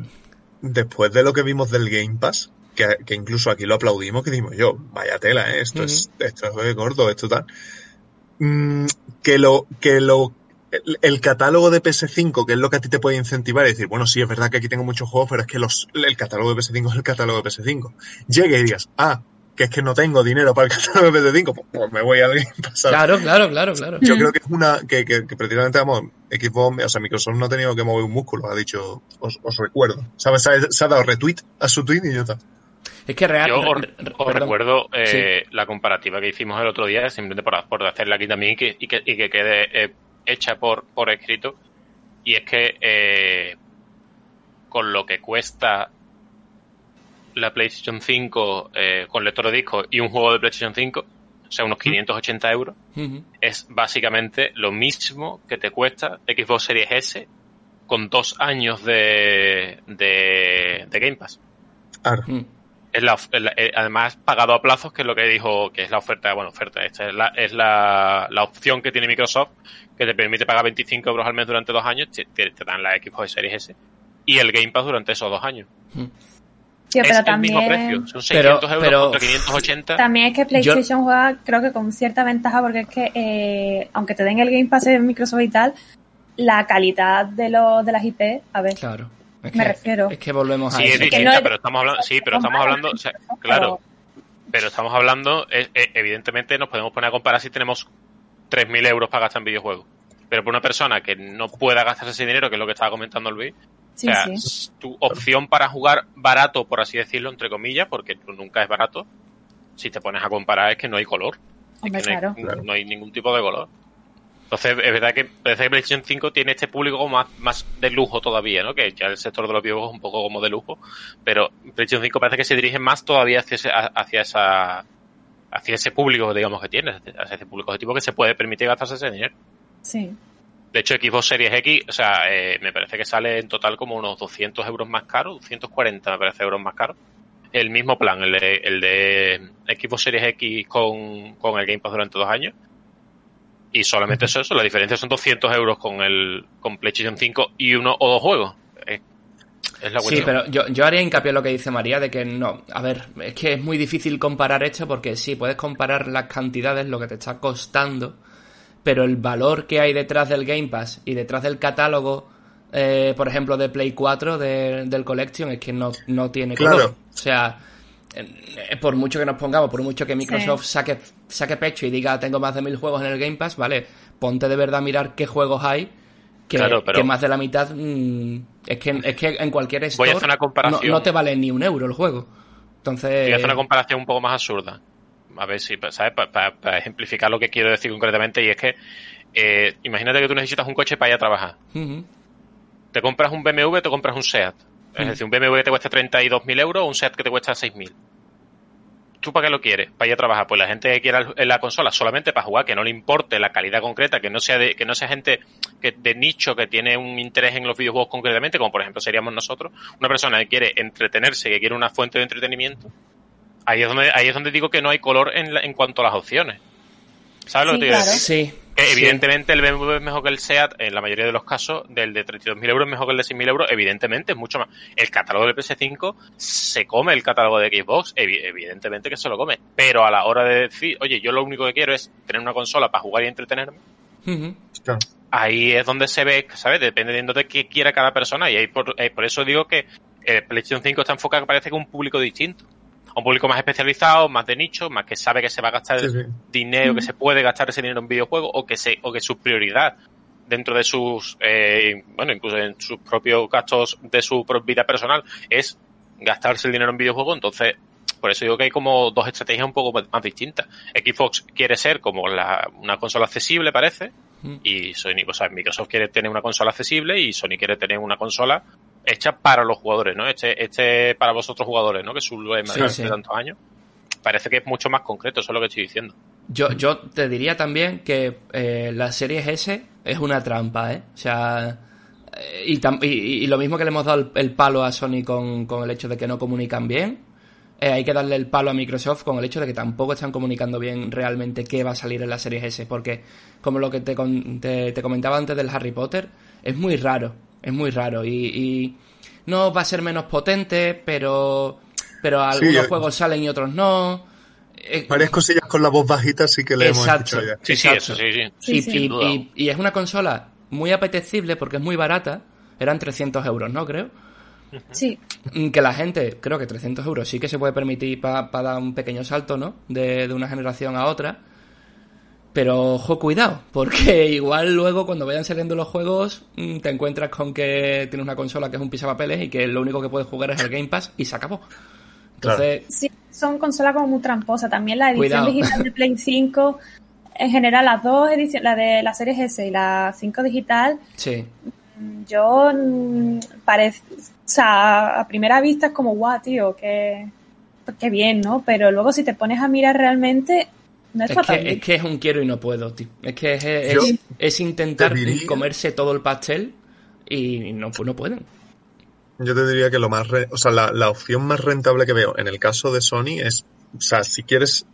después de lo que vimos del Game Pass, que, que incluso aquí lo aplaudimos, que dijimos yo, vaya tela, ¿eh? esto es, esto es gordo, esto tal. Mm, que lo, que lo, el, el catálogo de PS5, que es lo que a ti te puede incentivar y decir, bueno, sí, es verdad que aquí tengo muchos juegos, pero es que los, el catálogo de PS5 es el catálogo de PS5. Llegue y digas, ah, que es que no tengo dinero para el catálogo de PS5, pues, pues me voy al Game Pass. ¿sabes? Claro, claro, claro, claro. Yo Mm. creo que es una que, que, que precisamente vamos, Xbox, o sea, Microsoft no ha tenido que mover un músculo, ha dicho, os, os recuerdo. ¿Sabes? Se ha, dado retweet a su tweet y ya está. Es que real. Yo os, recuerdo eh, la comparativa que hicimos el otro día, simplemente por, por hacerla aquí también y que, y que, y que quede eh, hecha por, por escrito. Y es que eh, con lo que cuesta la PlayStation 5 eh, con lector de disco y un juego de PlayStation 5, o sea, unos 580 euros, es básicamente lo mismo que te cuesta Xbox Series S con dos años de, de, de Game Pass. Claro. Mm. Es la, es eh, además pagado a plazos, que es lo que dijo, que es la oferta, bueno, oferta, esta es la, es la, la opción que tiene Microsoft, que te permite pagar 25 euros al mes durante dos años, te, te- te dan la Xbox Series S y el Game Pass durante esos dos años. Tío, es pero el también... mismo precio, son 600 Pero- euros pero- contra 580. También es que PlayStation juega, creo que con cierta ventaja, porque es que, eh, aunque te den el Game Pass de Microsoft y tal, la calidad de, los de las IP, a ver, Claro. Es Me que- refiero. Es que volvemos a Sí, es eso. que distinta, no es- pero estamos hablando, sí, pero estamos hablando, o sea, claro, pero estamos hablando, eh, evidentemente nos podemos poner a comparar si tenemos 3.000 euros para gastar en videojuegos. Pero por una persona que no pueda gastarse ese dinero, que es lo que estaba comentando Luis, Sí, o sea, sí. tu opción para jugar barato, por así decirlo, entre comillas, porque nunca es barato, si te pones a comparar es que no hay color. Es Hombre, que no, hay, claro. no hay ningún tipo de color. Entonces, es verdad que parece que PlayStation 5 tiene este público más, más de lujo todavía, ¿no? Que ya el sector de los videojuegos es un poco como de lujo, pero PlayStation 5 parece que se dirige más todavía hacia ese, hacia esa hacia ese público, digamos, que tiene, hacia ese público objetivo que se puede permitir gastarse ese dinero. Sí. De hecho, Xbox Series X, o sea, eh, me parece que sale en total como unos 200 euros más caro, 240 me parece euros más caro. El mismo plan, el de, el de Xbox Series X con, con el Game Pass durante dos años. Y solamente eso, eso, la diferencia son 200 euros con el con PlayStation 5 y uno o dos juegos. Es, es la Sí, pero yo, yo haría hincapié en lo que dice María, de que no, a ver, es que es muy difícil comparar esto porque sí, puedes comparar las cantidades, lo que te está costando, pero el valor que hay detrás del Game Pass y detrás del catálogo, eh, por ejemplo, de Play 4 de- del Collection, es que no, no tiene color. Claro. O sea, por mucho que nos pongamos, por mucho que Microsoft saque, saque pecho y diga tengo más de mil juegos en el Game Pass, vale, ponte de verdad a mirar qué juegos hay, que, Claro, pero- que más de la mitad mm, es, que, es que en cualquier Voy a store hacer una comparación. no, no te vale ni un euro el juego. Entonces, Voy a hacer una comparación un poco más absurda. A ver si, ¿sabes? Para ejemplificar lo que quiero decir concretamente, y es que eh, imagínate que tú necesitas un coche para ir a trabajar. Te compras un BMW, te compras un SEAT. Es decir, un BMW que te cuesta 32.000 euros o un SEAT que te cuesta 6.000. ¿Tú para qué lo quieres? Para ir a trabajar. Pues la gente que quiera la consola solamente para jugar, que no le importe la calidad concreta, que no sea de, que no sea gente que, de nicho que tiene un interés en los videojuegos concretamente, como por ejemplo seríamos nosotros, una persona que quiere entretenerse, que quiere una fuente de entretenimiento, ahí es donde, ahí es donde digo que no hay color en, la- en cuanto a las opciones. ¿Sabes lo Sí, que te claro. decir? Sí. Que sí. evidentemente el BMW es mejor que el SEAT en la mayoría de los casos, del de 32.000 euros es mejor que el de 6.000 euros, evidentemente es mucho más. El catálogo de PS5 se come el catálogo de Xbox, evi- evidentemente que se lo come. Pero a la hora de decir, oye, yo lo único que quiero es tener una consola para jugar y entretenerme. Claro. ahí es donde se ve, ¿sabes? Dependiendo de qué quiera cada persona y ahí por, eh, por eso digo que el PlayStation 5 está enfocado, parece que un público distinto. A un público más especializado, más de nicho, más que sabe que se va a gastar Sí, sí. dinero, que se puede gastar ese dinero en videojuegos o que se o que su prioridad dentro de sus eh, bueno incluso en sus propios gastos de su vida personal es gastarse el dinero en videojuegos entonces por eso digo que hay como dos estrategias un poco más distintas Xbox quiere ser como la, una consola accesible parece Mm. y Sony o sea Microsoft quiere tener una consola accesible y Sony quiere tener una consola hecha para los jugadores no este este para vosotros jugadores no que es su lema Sí, de sí. tantos años parece que es mucho más concreto eso es lo que estoy diciendo Yo, yo te diría también que eh, la Series S es una trampa, ¿eh? O sea, eh, y, y- y lo mismo que le hemos dado el, el palo a Sony con, con el hecho de que no comunican bien, eh, hay que darle el palo a Microsoft con el hecho de que tampoco están comunicando bien realmente qué va a salir en la Series S, porque como lo que te, con- te, te comentaba antes del Harry Potter, es muy raro, es muy raro y, y no va a ser menos potente, pero, pero algunos eh, juegos salen y otros no. Eh, Varias cosillas con la voz bajita sí que le Exacto. hemos escuchado ya. sí sí Exacto. eso sí sí Sí, y, sí. y- Sin duda. y- y es una consola muy apetecible porque es muy barata. Eran 300 euros, ¿no? Creo. Sí, Mm, Que la gente, creo que 300 euros sí que se puede permitir para dar un pequeño salto, ¿no? De, de una generación a otra. Pero ojo, cuidado, porque igual luego cuando vayan saliendo los juegos mm, te encuentras con que tienes una consola que es un pisapapeles y que lo único que puedes jugar es el Game Pass y se acabó. Entonces, sí, son consolas como muy tramposas. También la edición Cuidado. digital de Play 5, en general las dos ediciones, la de la Series S y la 5 digital, sí. yo mm, parece, o sea, a primera vista es como guau, tío, que qué bien, ¿no? Pero luego si te pones a mirar realmente, no Es que, es que es un quiero y no puedo, tío. Es que es, es- Yo es intentar diría- comerse todo el pastel y no, pues no pueden. Yo te diría que lo más, re- o sea, la, la opción más rentable que veo en el caso de Sony es, o sea, si quieres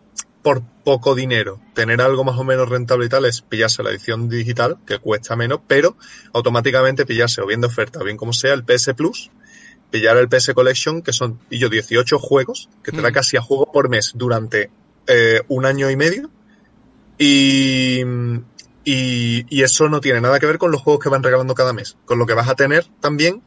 por poco dinero tener algo más o menos rentable y tal, es pillarse la edición digital, que cuesta menos, pero automáticamente pillarse o bien de oferta, o bien como sea, el PS Plus, pillar el PS Collection, que son, y yo, 18 juegos, que te da Mm. casi a juego por mes durante eh, un año y medio, y, y, y eso no tiene nada que ver con los juegos que van regalando cada mes, con lo que vas a tener también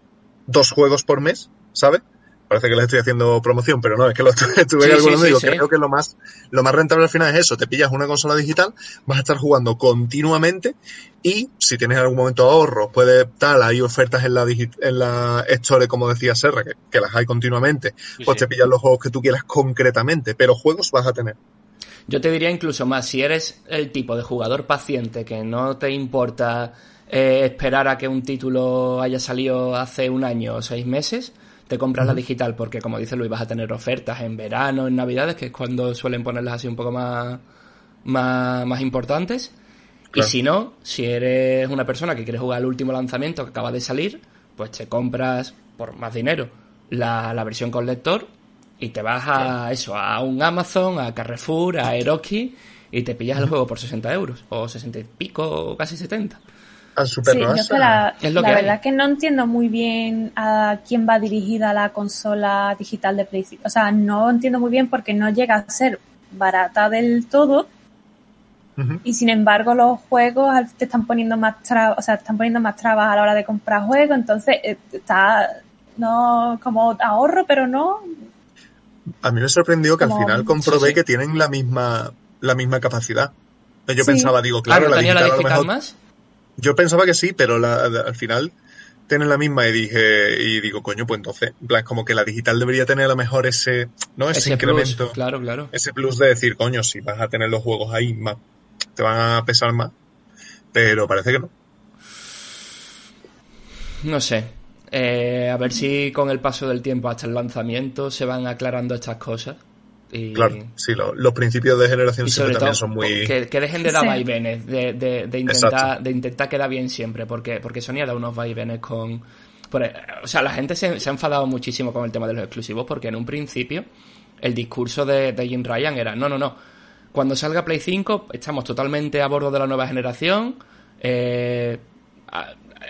dos juegos por mes, ¿sabes? Parece que les estoy haciendo promoción, pero no, es que lo estuve, Sí, sí, sí, sí. creo que lo más, lo más rentable al final es eso, te pillas una consola digital, vas a estar jugando continuamente y si tienes en algún momento ahorros, puede tal, hay ofertas en la en la Store, como decía Serra, que, que las hay continuamente, pues te pillas los juegos que tú quieras concretamente, pero juegos vas a tener. Yo te diría incluso más, si eres el tipo de jugador paciente que no te importa eh, esperar a que un título haya salido hace un año o seis meses, te compras la digital porque, como dice Luis, vas a tener ofertas en verano, en navidades, que es cuando suelen ponerlas así un poco más, más, más importantes. Claro. Y si no, si eres una persona que quiere jugar al último lanzamiento que acaba de salir, pues te compras por más dinero la, la versión con lector y te vas a eso, a un Amazon, a Carrefour, a Eroski y te pillas el juego por 60 euros, o 60 y pico, o casi 70. Sí, que la, Es lo la que hay. verdad es que no entiendo muy bien a quién va dirigida la consola digital de PlayStation. O sea, no entiendo muy bien porque no llega a ser barata del todo y sin embargo los juegos te están poniendo más trabas, o sea, te están poniendo más trabas a la hora de comprar juegos, entonces eh, está no como ahorro, pero no. A mí me sorprendió que al final comprobé sí, sí. que tienen la misma, la misma capacidad. Yo pensaba, digo, claro, ah, ¿no la digital, la a lo mejor- más? Yo pensaba que sí, pero la- al final tienen la misma y dije, y digo, coño, pues entonces, en plan, como que la digital debería tener a lo mejor ese, ¿no? Ese, Ese plus, incremento, claro, claro. ese plus de decir, coño, si vas a tener los juegos ahí más, te van a pesar más. Pero parece que no. No sé. Eh, a ver si con el paso del tiempo hasta el lanzamiento se van aclarando estas cosas. Y, Claro, sí, lo- los principios de generación y siempre sobre todo también son muy... que, que dejen de dar Sí. vaivenes, de, de, de intentar, Exacto. de intentar quedar bien siempre, porque, porque Sony ha dado unos vaivenes con... por- o sea, la gente se, se ha enfadado muchísimo con el tema de los exclusivos, porque en un principio el discurso de, de Jim Ryan era, no, no, no, cuando salga Play 5 estamos totalmente a bordo de la nueva generación, eh,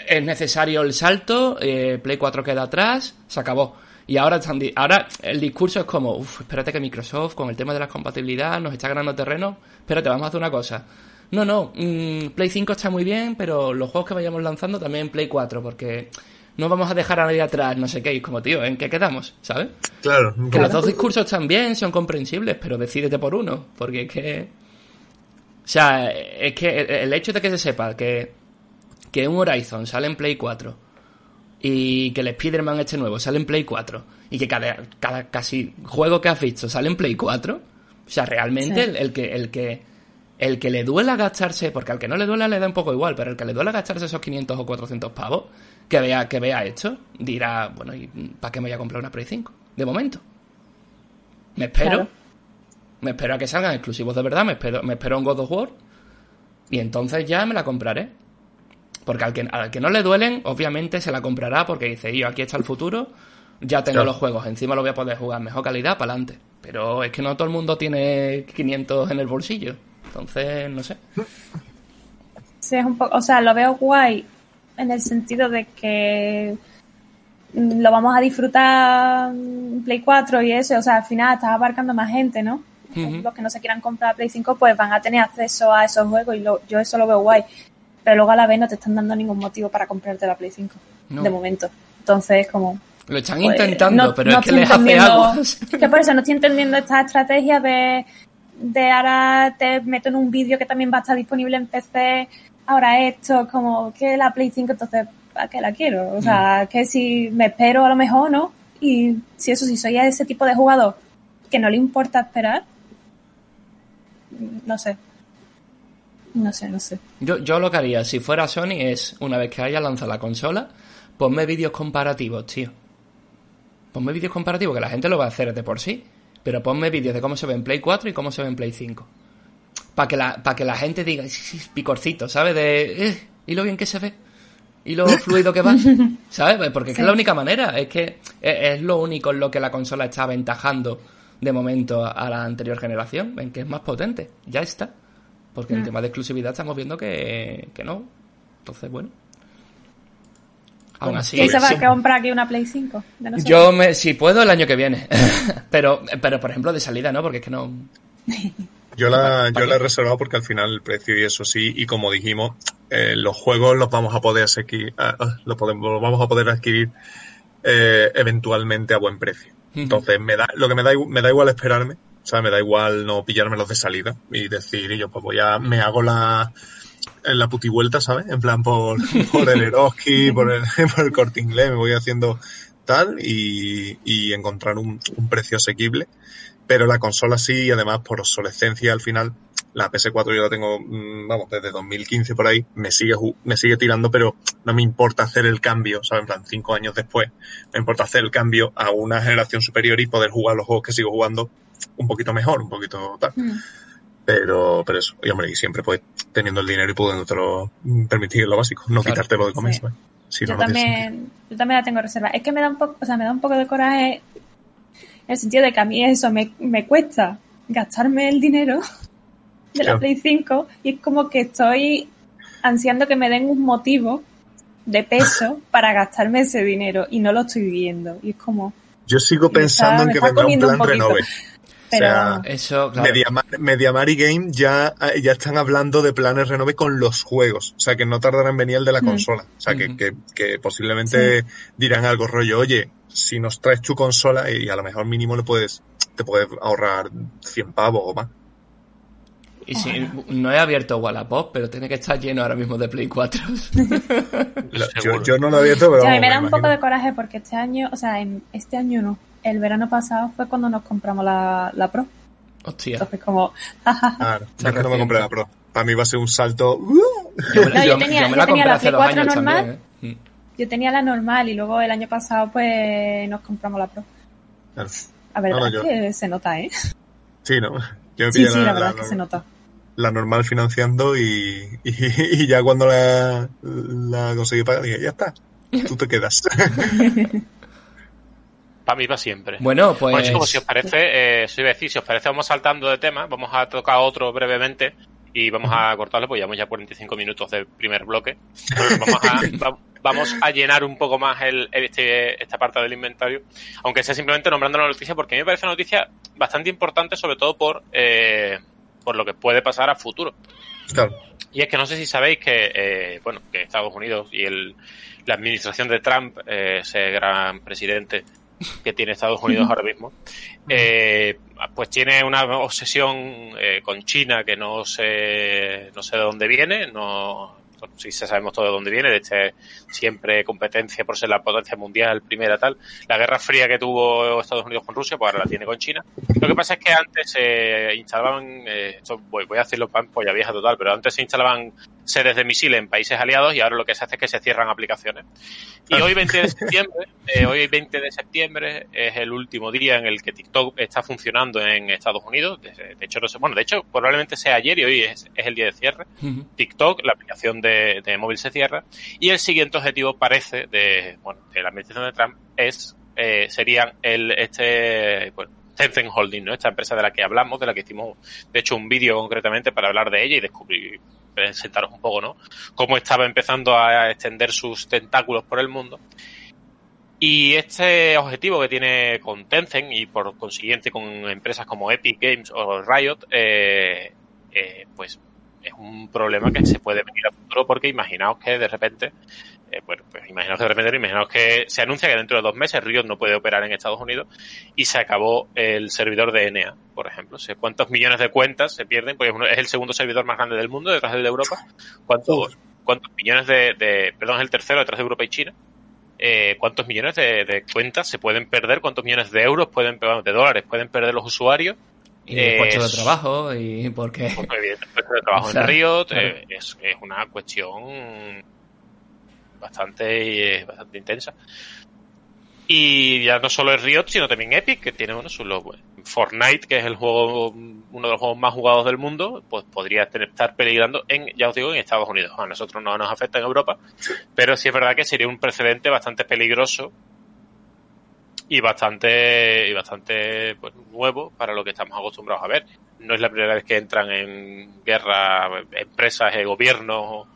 es necesario el salto, eh, Play 4 queda atrás, se acabó. Y ahora, están di- ahora el discurso es como, uff, espérate que Microsoft con el tema de la compatibilidad nos está ganando terreno, espérate, vamos a hacer una cosa. No, no, mm, Play 5 está muy bien, pero los juegos que vayamos lanzando también en Play 4, porque no vamos a dejar a nadie atrás, no sé qué, y como tío, ¿en qué quedamos? ¿Sabes? Claro, Que los dos discursos están bien, son comprensibles, pero decídete por uno, porque es que... O sea, es que el, el hecho de que se sepa que, que un Horizon sale en Play 4 y que el Spider-Man este nuevo sale en Play 4 y que cada, cada casi juego que has visto sale en Play 4, o sea, realmente Sí. el, el que... El que el que le duela gastarse, porque al que no le duela le da un poco igual, pero el que le duela gastarse esos 500 o 400 pavos, que vea, que vea esto, dirá, bueno, ¿y para qué me voy a comprar una Play 5? De momento. Me espero. Claro. Me espero a que salgan exclusivos de verdad, me espero, me espero un God of War. Y entonces ya me la compraré. Porque al que, al que no le duelen, obviamente se la comprará porque dice, yo aquí está el futuro, ya tengo Claro. los juegos, encima lo voy a poder jugar mejor calidad, para adelante. Pero es que no todo el mundo tiene 500 en el bolsillo. Entonces, no sé. Sí, es un poco, o sea, lo veo guay en el sentido de que mm, lo vamos a disfrutar Play 4 y eso, o sea, al final está abarcando más gente, ¿no? Los que no se quieran comprar Play 5 pues van a tener acceso a esos juegos y lo- yo eso lo veo guay. Pero luego a la vez no te están dando ningún motivo para comprarte la Play 5, No. de momento. Entonces, como... Lo están pues, intentando, no- pero no es que les hace aguas. Que por eso no estoy entendiendo esta estrategia de, de ahora te meto en un vídeo que también va a estar disponible en PC, ahora esto, como que la Play 5, entonces, ¿para qué la quiero? O sea, Mm. que si me espero a lo mejor, ¿no? Y si eso, si soy ese tipo de jugador que no le importa esperar, no sé. No sé, no sé. Yo, yo lo que haría, si fuera Sony, es, una vez que haya lanzado la consola, ponme vídeos comparativos, tío. Ponme vídeos comparativos, que la gente lo va a hacer de por sí. Pero ponme vídeos de cómo se ve en Play 4 y cómo se ve en Play 5. Para que, la, pa' que la gente diga, picorcito, ¿sabes? De, eh, y lo bien que se ve. Y lo fluido que va. ¿Sabes? Porque es que es la única manera. Es que es, es lo único en lo que la consola está aventajando de momento a, a la anterior generación. En que es más potente. Ya está. Porque en Mm. tema de exclusividad estamos viendo que, que no. Entonces, bueno. Aún así. ¿Quién se va a comprar aquí una Play 5? de nosotros? Yo, me, si puedo, el año que viene. pero, pero, por ejemplo, de salida, ¿no? Porque es que no. Yo la, ¿Pa yo la he reservado porque al final el precio y eso sí, y como dijimos, eh, los juegos los vamos a poder adquirir, ah, ah, los, podemos, los vamos a poder adquirir eh, eventualmente a buen precio. Entonces, me da, lo que me da, me da igual esperarme, sea, me da igual no pillármelos de salida y decir, y yo pues voy a, me hago la, la puti vuelta, ¿sabes? En plan por, por el Eroski, por el, por el corte inglés, me voy haciendo tal y, y encontrar un, un precio asequible. Pero la consola sí, y además por obsolescencia al final, la PS4 yo la tengo, mm, vamos, desde 2015 por ahí, me sigue, me sigue tirando, pero no me importa hacer el cambio, ¿sabes? En plan, cinco años después, me importa hacer el cambio a una generación superior y poder jugar los juegos que sigo jugando un poquito mejor, un poquito tal. Mm. Pero, pero eso, y hombre, y siempre pues teniendo el dinero y pudiéndotelo mm, permitir lo básico, no Claro. quitártelo de comer, Sí. Si yo no, también, yo también la tengo reserva. Es que me da un poco, o sea, me da un poco de coraje en el sentido de que a mí eso me, me cuesta gastarme el dinero de la. Play 5 y es como que estoy ansiando que me den un motivo de peso para gastarme ese dinero y no lo estoy viendo. Y es como, Yo sigo pensando está- en que vendrá un un plan renove. Pero O sea, Eso, claro. Mediamar, Mediamar y Game ya, eh, ya están hablando de planes renove con los juegos. O sea, que no tardarán en venir el de la Mm. consola. O sea, que, que, que posiblemente dirán algo rollo, oye, si nos traes tu consola y a lo mejor mínimo le puedes, te puedes ahorrar 100 pavos o más. Y si no he abierto Wallapop, pero tiene que estar lleno ahora mismo de Play 4. yo, yo, no lo he abierto, pero. a mí me da un poco de coraje porque este año, o sea, en este año no. El verano pasado fue cuando nos compramos la, la Pro. Hostia. Entonces, como. claro, yo que no me compré la Pro. Para mí va a ser un salto. Yo, me, no, yo, tenía, yo, me la, yo tenía la Play 4 normal. También, ¿eh? Yo tenía la normal y luego el año pasado, pues nos compramos la Pro. Claro. A ver, no, no, que se nota, ¿eh? Sí, ¿no? Yo sí, sí, la, la verdad es que se nota la normal financiando y, y, ya cuando la, la conseguí pagar dije, ya está, tú te quedas. para mí va siempre. Bueno, pues... Bueno, chicos, si os parece, eh, si os parece, vamos saltando de tema, vamos a tocar otro brevemente y vamos a cortarlo, pues llevamos ya 45 minutos del primer bloque. vamos, a, vamos a llenar un poco más el, este, esta parte del inventario, aunque sea simplemente nombrando la noticia, porque a mí me parece una noticia bastante importante, sobre todo por... Eh, por lo que puede pasar a futuro. Y es que no sé si sabéis que, eh, bueno, que Estados Unidos y el, la administración de Trump, eh, ese gran presidente que tiene Estados Unidos ahora mismo, eh, pues tiene una obsesión eh, con China que no sé, no sé de dónde viene, no, sí sabemos todo de dónde viene, de este siempre competencia por ser la potencia mundial, primera tal. La guerra fría que tuvo Estados Unidos con Rusia, pues ahora la tiene con China. Lo que pasa es que antes se instalaban, eh, voy, voy, a decirlo pan polla vieja total, pero antes se instalaban sedes de misiles en países aliados y ahora lo que se hace es que se cierran aplicaciones. Y hoy 20 de septiembre, eh, hoy 20 de septiembre es el último día en el que TikTok está funcionando en Estados Unidos. De, hecho, no sé, bueno, de hecho probablemente sea ayer y hoy es, el día de cierre. TikTok, la aplicación de, de, móvil se cierra y el siguiente objetivo parece de, bueno, de la administración de Trump es eh, serían el este bueno, Tencent Holding, ¿no? Esta empresa de la que hablamos, de la que hicimos, de hecho, un vídeo concretamente para hablar de ella y descubrir presentaros un poco, ¿no? Cómo estaba empezando a extender sus tentáculos por el mundo. Y este objetivo que tiene con Tencent y por consiguiente con empresas como Epic Games o Riot, eh, eh, pues es un problema que se puede venir a futuro porque imaginaos que de repente eh, bueno, pues imaginaos que de repente, imaginaos que se anuncia que dentro de dos meses Riot no puede operar en Estados Unidos y se acabó el servidor de ENEA, por ejemplo. ¿Cuántos millones de cuentas se pierden? Porque es el segundo servidor más grande del mundo, detrás del de Europa. ¿Cuántos, cuántos millones de, perdón, es el tercero detrás de Europa y China? Eh, cuántos millones de, cuentas se pueden perder, cuántos millones de euros pueden, de dólares pueden perder los usuarios. Y el puesto de trabajo, y porque... Porque evidentemente el de trabajo en Riot eh, es, es una cuestión bastante, bastante intensa. Y ya no solo es Riot, sino también Epic, que tiene uno solo Fortnite, que es el juego, uno de los juegos más jugados del mundo, pues podría estar peligrando en, ya os digo, en Estados Unidos. A nosotros no nos afecta en Europa, pero sí es verdad que sería un precedente bastante peligroso y bastante, y bastante pues, nuevo para lo que estamos acostumbrados a ver. No es la primera vez que entran en guerra empresas, y gobiernos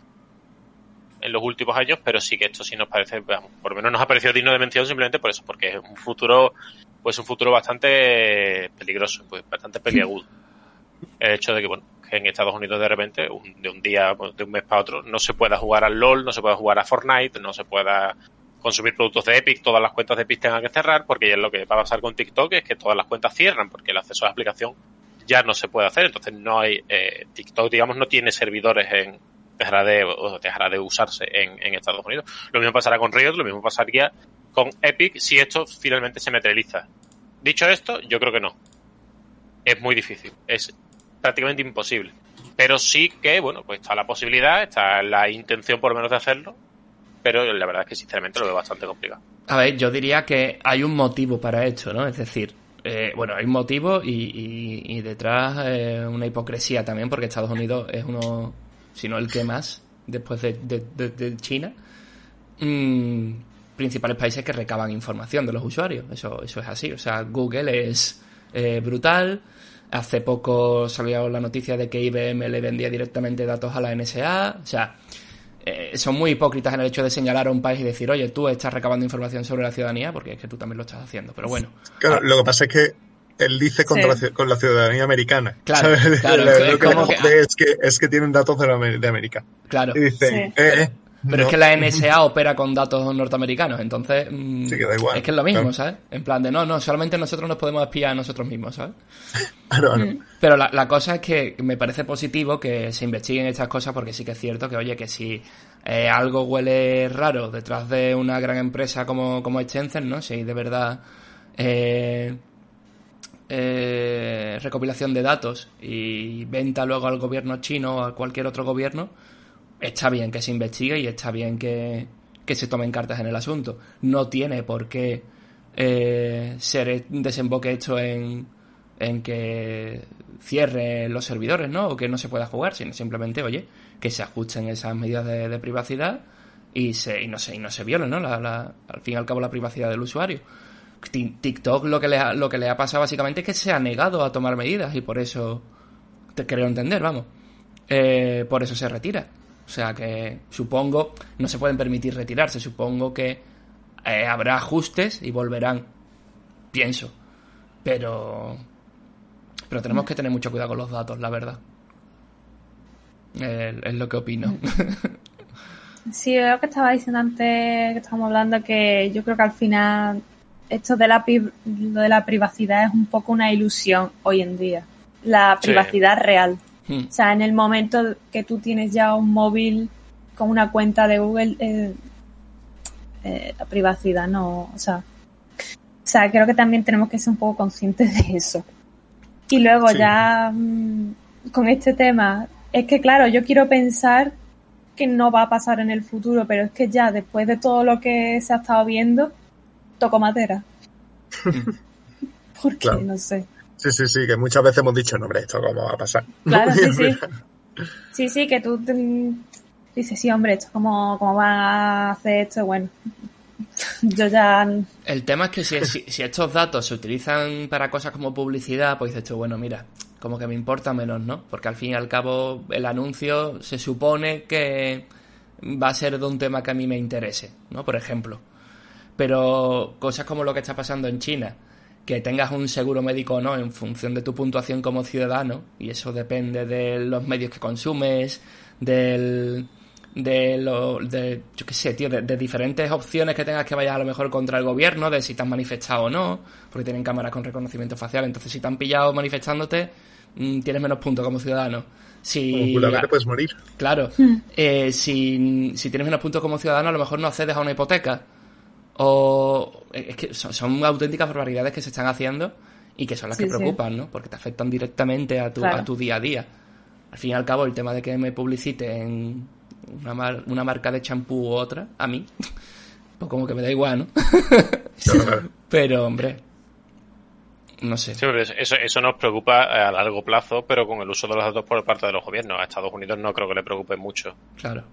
en los últimos años, pero sí que esto sí nos parece, por lo menos nos ha parecido digno de mención simplemente por eso, porque es un futuro, pues un futuro bastante peligroso, pues bastante peliagudo. El hecho de que, bueno, que en Estados Unidos de repente, de un día, de un mes para otro, no se pueda jugar al LOL, no se pueda jugar a Fortnite, no se pueda consumir productos de Epic, todas las cuentas de Epic tengan que cerrar, porque ya es lo que va a pasar con TikTok, es que todas las cuentas cierran, porque el acceso a la aplicación ya no se puede hacer, entonces no hay, eh, TikTok digamos no tiene servidores en, dejará de, dejará de usarse en, Estados Unidos. Lo mismo pasará con Riot, lo mismo pasaría con Epic si esto finalmente se materializa. Dicho esto, yo creo que no. Es muy difícil, es prácticamente imposible. Pero sí que, bueno, pues está la posibilidad, está la intención por lo menos de hacerlo, pero la verdad es que sinceramente lo veo bastante complicado. A ver, yo diría que hay un motivo para esto, ¿no? Es decir, eh, bueno, hay un motivo y, y, detrás eh, una hipocresía también, porque Estados Unidos es uno sino el que más, después de, China, mm, principales países que recaban información de los usuarios. Eso, eso es así. O sea, Google es eh, brutal. Hace poco salió la noticia de que IBM le vendía directamente datos a la NSA. O sea, eh, son muy hipócritas en el hecho de señalar a un país y decir, oye, tú estás recabando información sobre la ciudadanía, porque es que tú también lo estás haciendo. Pero bueno. Claro, lo que pasa es que él dice contra la, con la ciudadanía americana. Claro, claro lo, que, es, que, es que tienen datos de, América. Claro. Y dicen, eh, eh, Pero es que la NSA opera con datos norteamericanos, entonces mm, Sí, que da igual, es que es lo mismo, claro. ¿sabes? En plan de no, no, solamente nosotros nos podemos espiar a nosotros mismos, ¿sabes? Claro, claro. Pero la, la cosa es que me parece positivo que se investiguen estas cosas porque sí que es cierto que, oye, que si eh, algo huele raro detrás de una gran empresa como, como Tencent, ¿no? Si de verdad eh, eh, recopilación de datos y venta luego al gobierno chino o a cualquier otro gobierno, está bien que se investigue y está bien que, que se tomen cartas en el asunto. No tiene por qué eh, ser desemboque hecho en, en que cierre los servidores, ¿no? O que no se pueda jugar, sino simplemente, oye, que se ajusten esas medidas de, privacidad y, se, y no se, y no se violen, ¿no? La, la- al fin y al cabo la privacidad del usuario. Ti- TikTok lo que le ha, lo que le ha pasado básicamente es que se ha negado a tomar medidas y por eso te creo entender, vamos. Eh, por eso se retira. O sea que supongo, no se pueden permitir retirarse, supongo que eh, habrá ajustes y volverán. Pienso. Pero. Pero tenemos que tener mucho cuidado con los datos, la verdad. Eh, es lo que opino. Sí, es lo que estaba diciendo antes, que estábamos hablando, que yo creo que al final esto de la, pi- lo de la privacidad es un poco una ilusión hoy en día. La Sí. privacidad real. Hmm. O sea, en el momento que tú tienes ya un móvil con una cuenta de Google, eh, eh, la privacidad no, o sea, o sea, creo que también tenemos que ser un poco conscientes de eso. Y luego Sí. ya mm, con este tema, es que claro, yo quiero pensar que no va a pasar en el futuro, pero es que ya después de todo lo que se ha estado viendo, toco madera. Porque Claro. no sé. Sí, sí, sí, que muchas veces hemos dicho, no, hombre, esto cómo va a pasar. Claro, sí, sí. Sí, sí, que tú te- dices, sí, hombre, esto cómo, cómo van a hacer esto, bueno. Yo ya El tema es que si, si, si estos datos se utilizan para cosas como publicidad, pues dices tú, bueno, mira, como que me importa menos, ¿no? Porque al fin y al cabo el anuncio se supone que va a ser de un tema que a mí me interese, ¿no? Por ejemplo. Pero cosas como lo que está pasando en China, que tengas un seguro médico o no en función de tu puntuación como ciudadano, y eso depende de los medios que consumes, del de lo de yo qué sé tío de, de diferentes opciones que tengas que vayas a lo mejor contra el gobierno de si te has manifestado o no porque tienen cámaras con reconocimiento facial entonces si te han pillado manifestándote mm, tienes menos puntos como ciudadano si te puedes morir. Claro. Eh, si, si tienes menos puntos como ciudadano, a lo mejor no accedes a una hipoteca. O. Es que son, son auténticas barbaridades que se están haciendo y que son las Sí, que sí. preocupan, ¿no? Porque te afectan directamente a tu, Claro. a tu día a día. Al fin y al cabo, el tema de que me publicite en una, mar- una marca de champú u otra, a mí, pues como que me da igual, ¿no? Pero, hombre. No sé. Sí, pero eso, eso nos preocupa a largo plazo, pero con el uso de los datos por parte de los gobiernos. A Estados Unidos no creo que le preocupe mucho. Claro.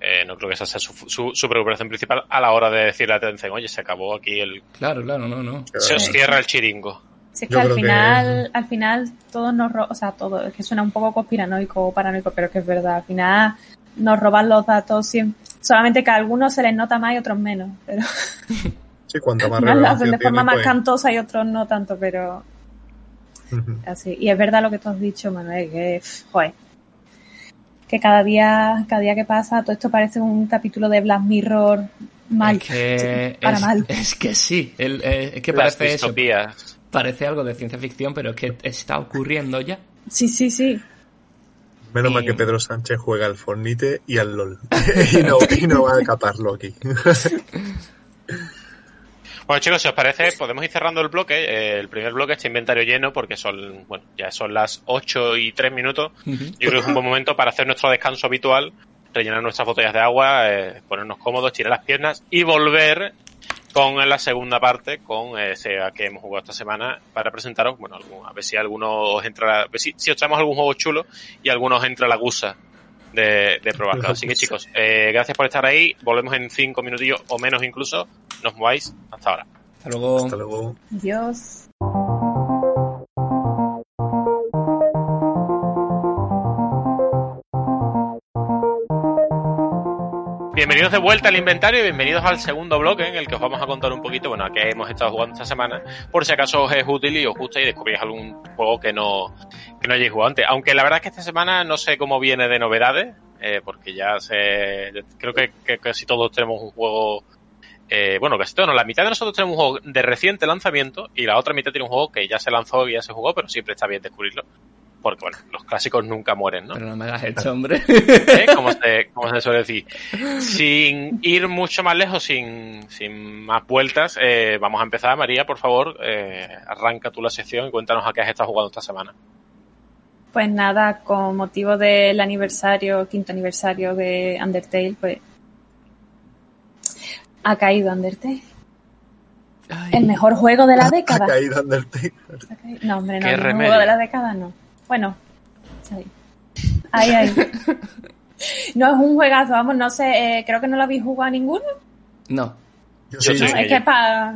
Eh, no creo que esa sea su, su, su preocupación principal a la hora de decirle a Tencent, oye, se acabó aquí el... Claro, claro, no, no. Se os cierra el chiringo. Si es Yo que al que- final, al final todos nos ro- o sea, todo, es que suena un poco conspiranoico o paranoico, pero que es verdad, al final nos roban los datos siempre, solamente que a algunos se les nota más y otros menos, pero Sí, cuanto más lo hacen de forma tiene, más pues- cantosa y otros no tanto, pero así. Y es verdad lo que tú has dicho, Manuel, que joder, que cada día, cada día que pasa, todo esto parece un capítulo de Black Mirror mal, Es que, para es, mal. es que sí. el- eh, es que Las parece eso. distopías. Parece algo de ciencia ficción, pero es que está ocurriendo ya. Sí, sí, sí. Menos mal que Pedro Sánchez juega al Fornite y al LOL. y, no, y no va a caparlo aquí. Bueno, chicos, si os parece, podemos ir cerrando el bloque. Eh, el primer bloque está inventario lleno porque son, bueno, ya son las 8 y 3 minutos. Yo creo que es un buen momento para hacer nuestro descanso habitual, rellenar nuestras botellas de agua, eh, ponernos cómodos, tirar las piernas y volver con la segunda parte, con eh, ese a que hemos jugado esta semana, para presentaros, bueno, a ver si alguno os entra, a ver si, si os traemos algún juego chulo y alguno os entra la gusa de, de probarlo. Así que chicos, eh, gracias por estar ahí, volvemos en 5 minutillos o menos incluso, nos mováis, hasta ahora. Hasta luego. Hasta luego. Dios. Bienvenidos de vuelta al inventario y bienvenidos al segundo bloque en el que os vamos a contar un poquito, bueno, a qué hemos estado jugando esta semana, por si acaso os es útil y os gusta y descubrís algún juego que no, que no hayáis jugado antes. Aunque la verdad es que esta semana no sé cómo viene de novedades, eh, porque ya se, creo que, que casi todos tenemos un juego, eh, bueno, casi todos, no, la mitad de nosotros tenemos un juego de reciente lanzamiento y la otra mitad tiene un juego que ya se lanzó y ya se jugó, pero siempre está bien descubrirlo. Porque, bueno, los clásicos nunca mueren, ¿no? Pero no me hagas esto, hombre. ¿Eh? Como, se, como se suele decir. Sin ir mucho más lejos, sin, sin más vueltas, eh, vamos a empezar. María, por favor, eh, arranca tú la sección y cuéntanos a qué has estado jugando esta semana. Pues nada, con motivo del aniversario, quinto aniversario de Undertale, pues ha caído Undertale. Ay, El mejor juego de la década. Ha caído Undertale. No, hombre, no, el mejor juego de la década no. Bueno, ahí. Ahí, ahí. No es un juegazo, vamos, no sé, eh, creo que no lo habéis jugado a ninguno. No. Yo sí, sí. yo es que es para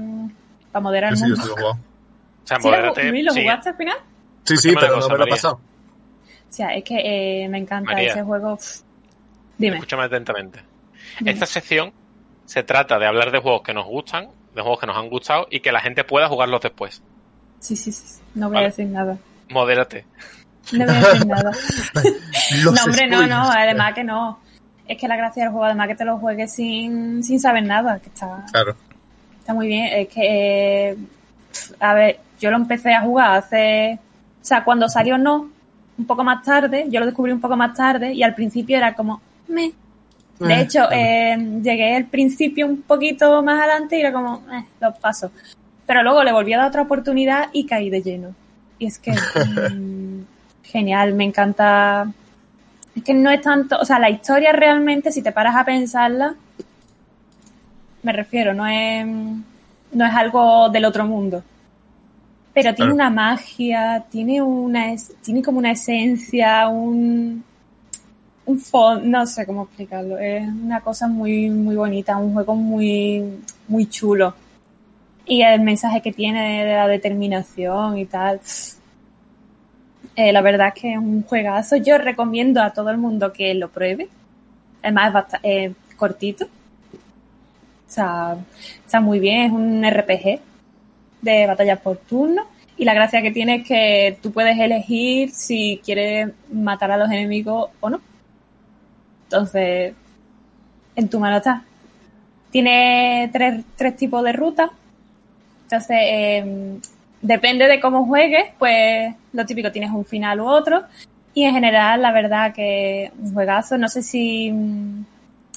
moderar sí, el mundo. sí lo he jugado. O sea, ¿Sí lo, modérate, Luis, ¿lo sí. jugaste al final? Sí, sí, pero no me lo he pasado. O sea, es que eh, me encanta María. ese juego. Pff. Dime. Escúchame atentamente. Dime. Esta sección se trata de hablar de juegos que nos gustan, de juegos que nos han gustado y que la gente pueda jugarlos después. Sí, sí, sí. No voy Vale. a decir nada. Modérate. No voy a decir nada. No, hombre, no, no, además que no. Es que la gracia del juego, además que te lo juegues sin, sin saber nada, que está, Claro. está muy bien. Es que, eh, a ver, yo lo empecé a jugar hace, o sea, cuando salió no, un poco más tarde, yo lo descubrí un poco más tarde y al principio era como, me. De Eh, hecho, eh, llegué al principio un poquito más adelante y era como, eh, lo paso. Pero luego le volví a dar otra oportunidad y caí de lleno. Y es que, mm, genial, me encanta. Es que no es tanto, o sea, la historia realmente, si te paras a pensarla, me refiero, no es, no es algo del otro mundo. Pero tiene Claro. una magia, tiene una, tiene como una esencia, un, un fondo, no sé cómo explicarlo. Es una cosa muy, muy bonita, un juego muy, muy chulo. Y el mensaje que tiene de la determinación y tal. Eh, la verdad es que es un juegazo. Yo recomiendo a todo el mundo que lo pruebe. Además es bastante cortito. O sea, está muy bien. Es un RPG de batallas por turno. Y la gracia que tiene es que tú puedes elegir si quieres matar a los enemigos o no. Entonces, en tu mano está. Tiene tres, tres tipos de rutas. Entonces, eh, depende de cómo juegues, pues lo típico tienes un final u otro. Y en general, la verdad que un juegazo. No sé si mm,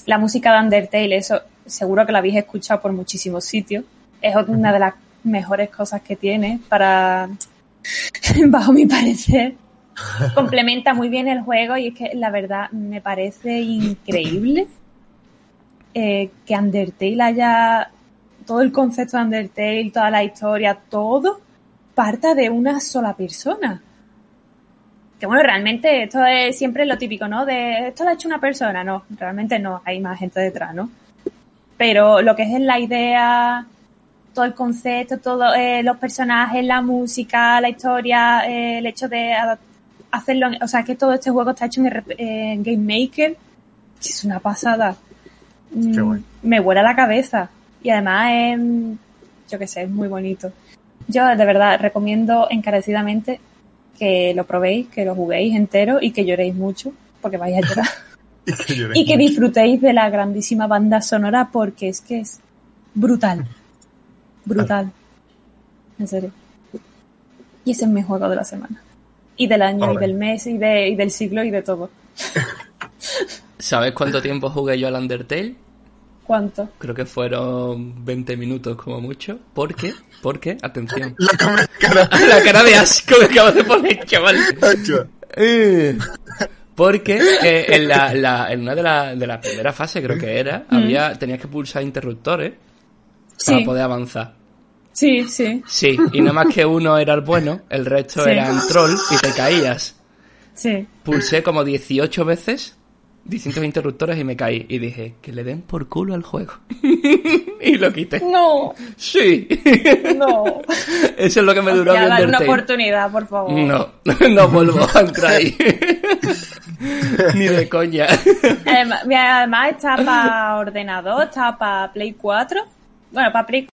la música de Undertale, eso seguro que la habéis escuchado por muchísimos sitios. Es una de las mejores cosas que tiene para, bajo mi parecer. Complementa muy bien el juego y es que la verdad me parece increíble eh, que Undertale haya todo el concepto de Undertale, toda la historia, todo parta de una sola persona. Que bueno, realmente esto es siempre lo típico, ¿no? De esto lo ha hecho una persona, no, realmente no, hay más gente detrás, ¿no? Pero lo que es la idea, todo el concepto, todos los personajes, la música, la historia, eh, el hecho de adap- hacerlo, o sea, que todo este juego está hecho en, en Game Maker, es una pasada. Qué Mm. Me vuela la cabeza. Y además es, yo qué sé, es muy bonito. Yo de verdad recomiendo encarecidamente que lo probéis, que lo juguéis entero y que lloréis mucho, porque vais a llorar. Y que y disfrutéis de la grandísima banda sonora porque es que es brutal. Brutal. En serio. Y ese es mi juego de la semana. Y del año, y del mes, y, de, y del siglo, y de todo. ¿Sabes cuánto tiempo jugué yo al Undertale? ¿Cuánto? Creo que fueron 20 minutos como mucho. ¿Por qué? Porque, atención. La cara, La cara de asco que acabo de poner, chaval. Eh, Porque eh, en, la, la- en una de las de la primera fase creo que era, había tenías que pulsar interruptores para Sí, poder avanzar. Sí, sí, Sí, y no más que uno era el bueno, el resto Sí. eran troll y te caías. sí. Pulsé como 18 veces distintos interruptores y me caí. Y dije, que le den por culo al juego. y lo quité. No, Sí. no. Eso es lo que me duró Ya, dale una oportunidad, por favor. No, no vuelvo a entrar ahí. Ni de coña. Además, además está para ordenador, está para Play 4. Bueno, para Play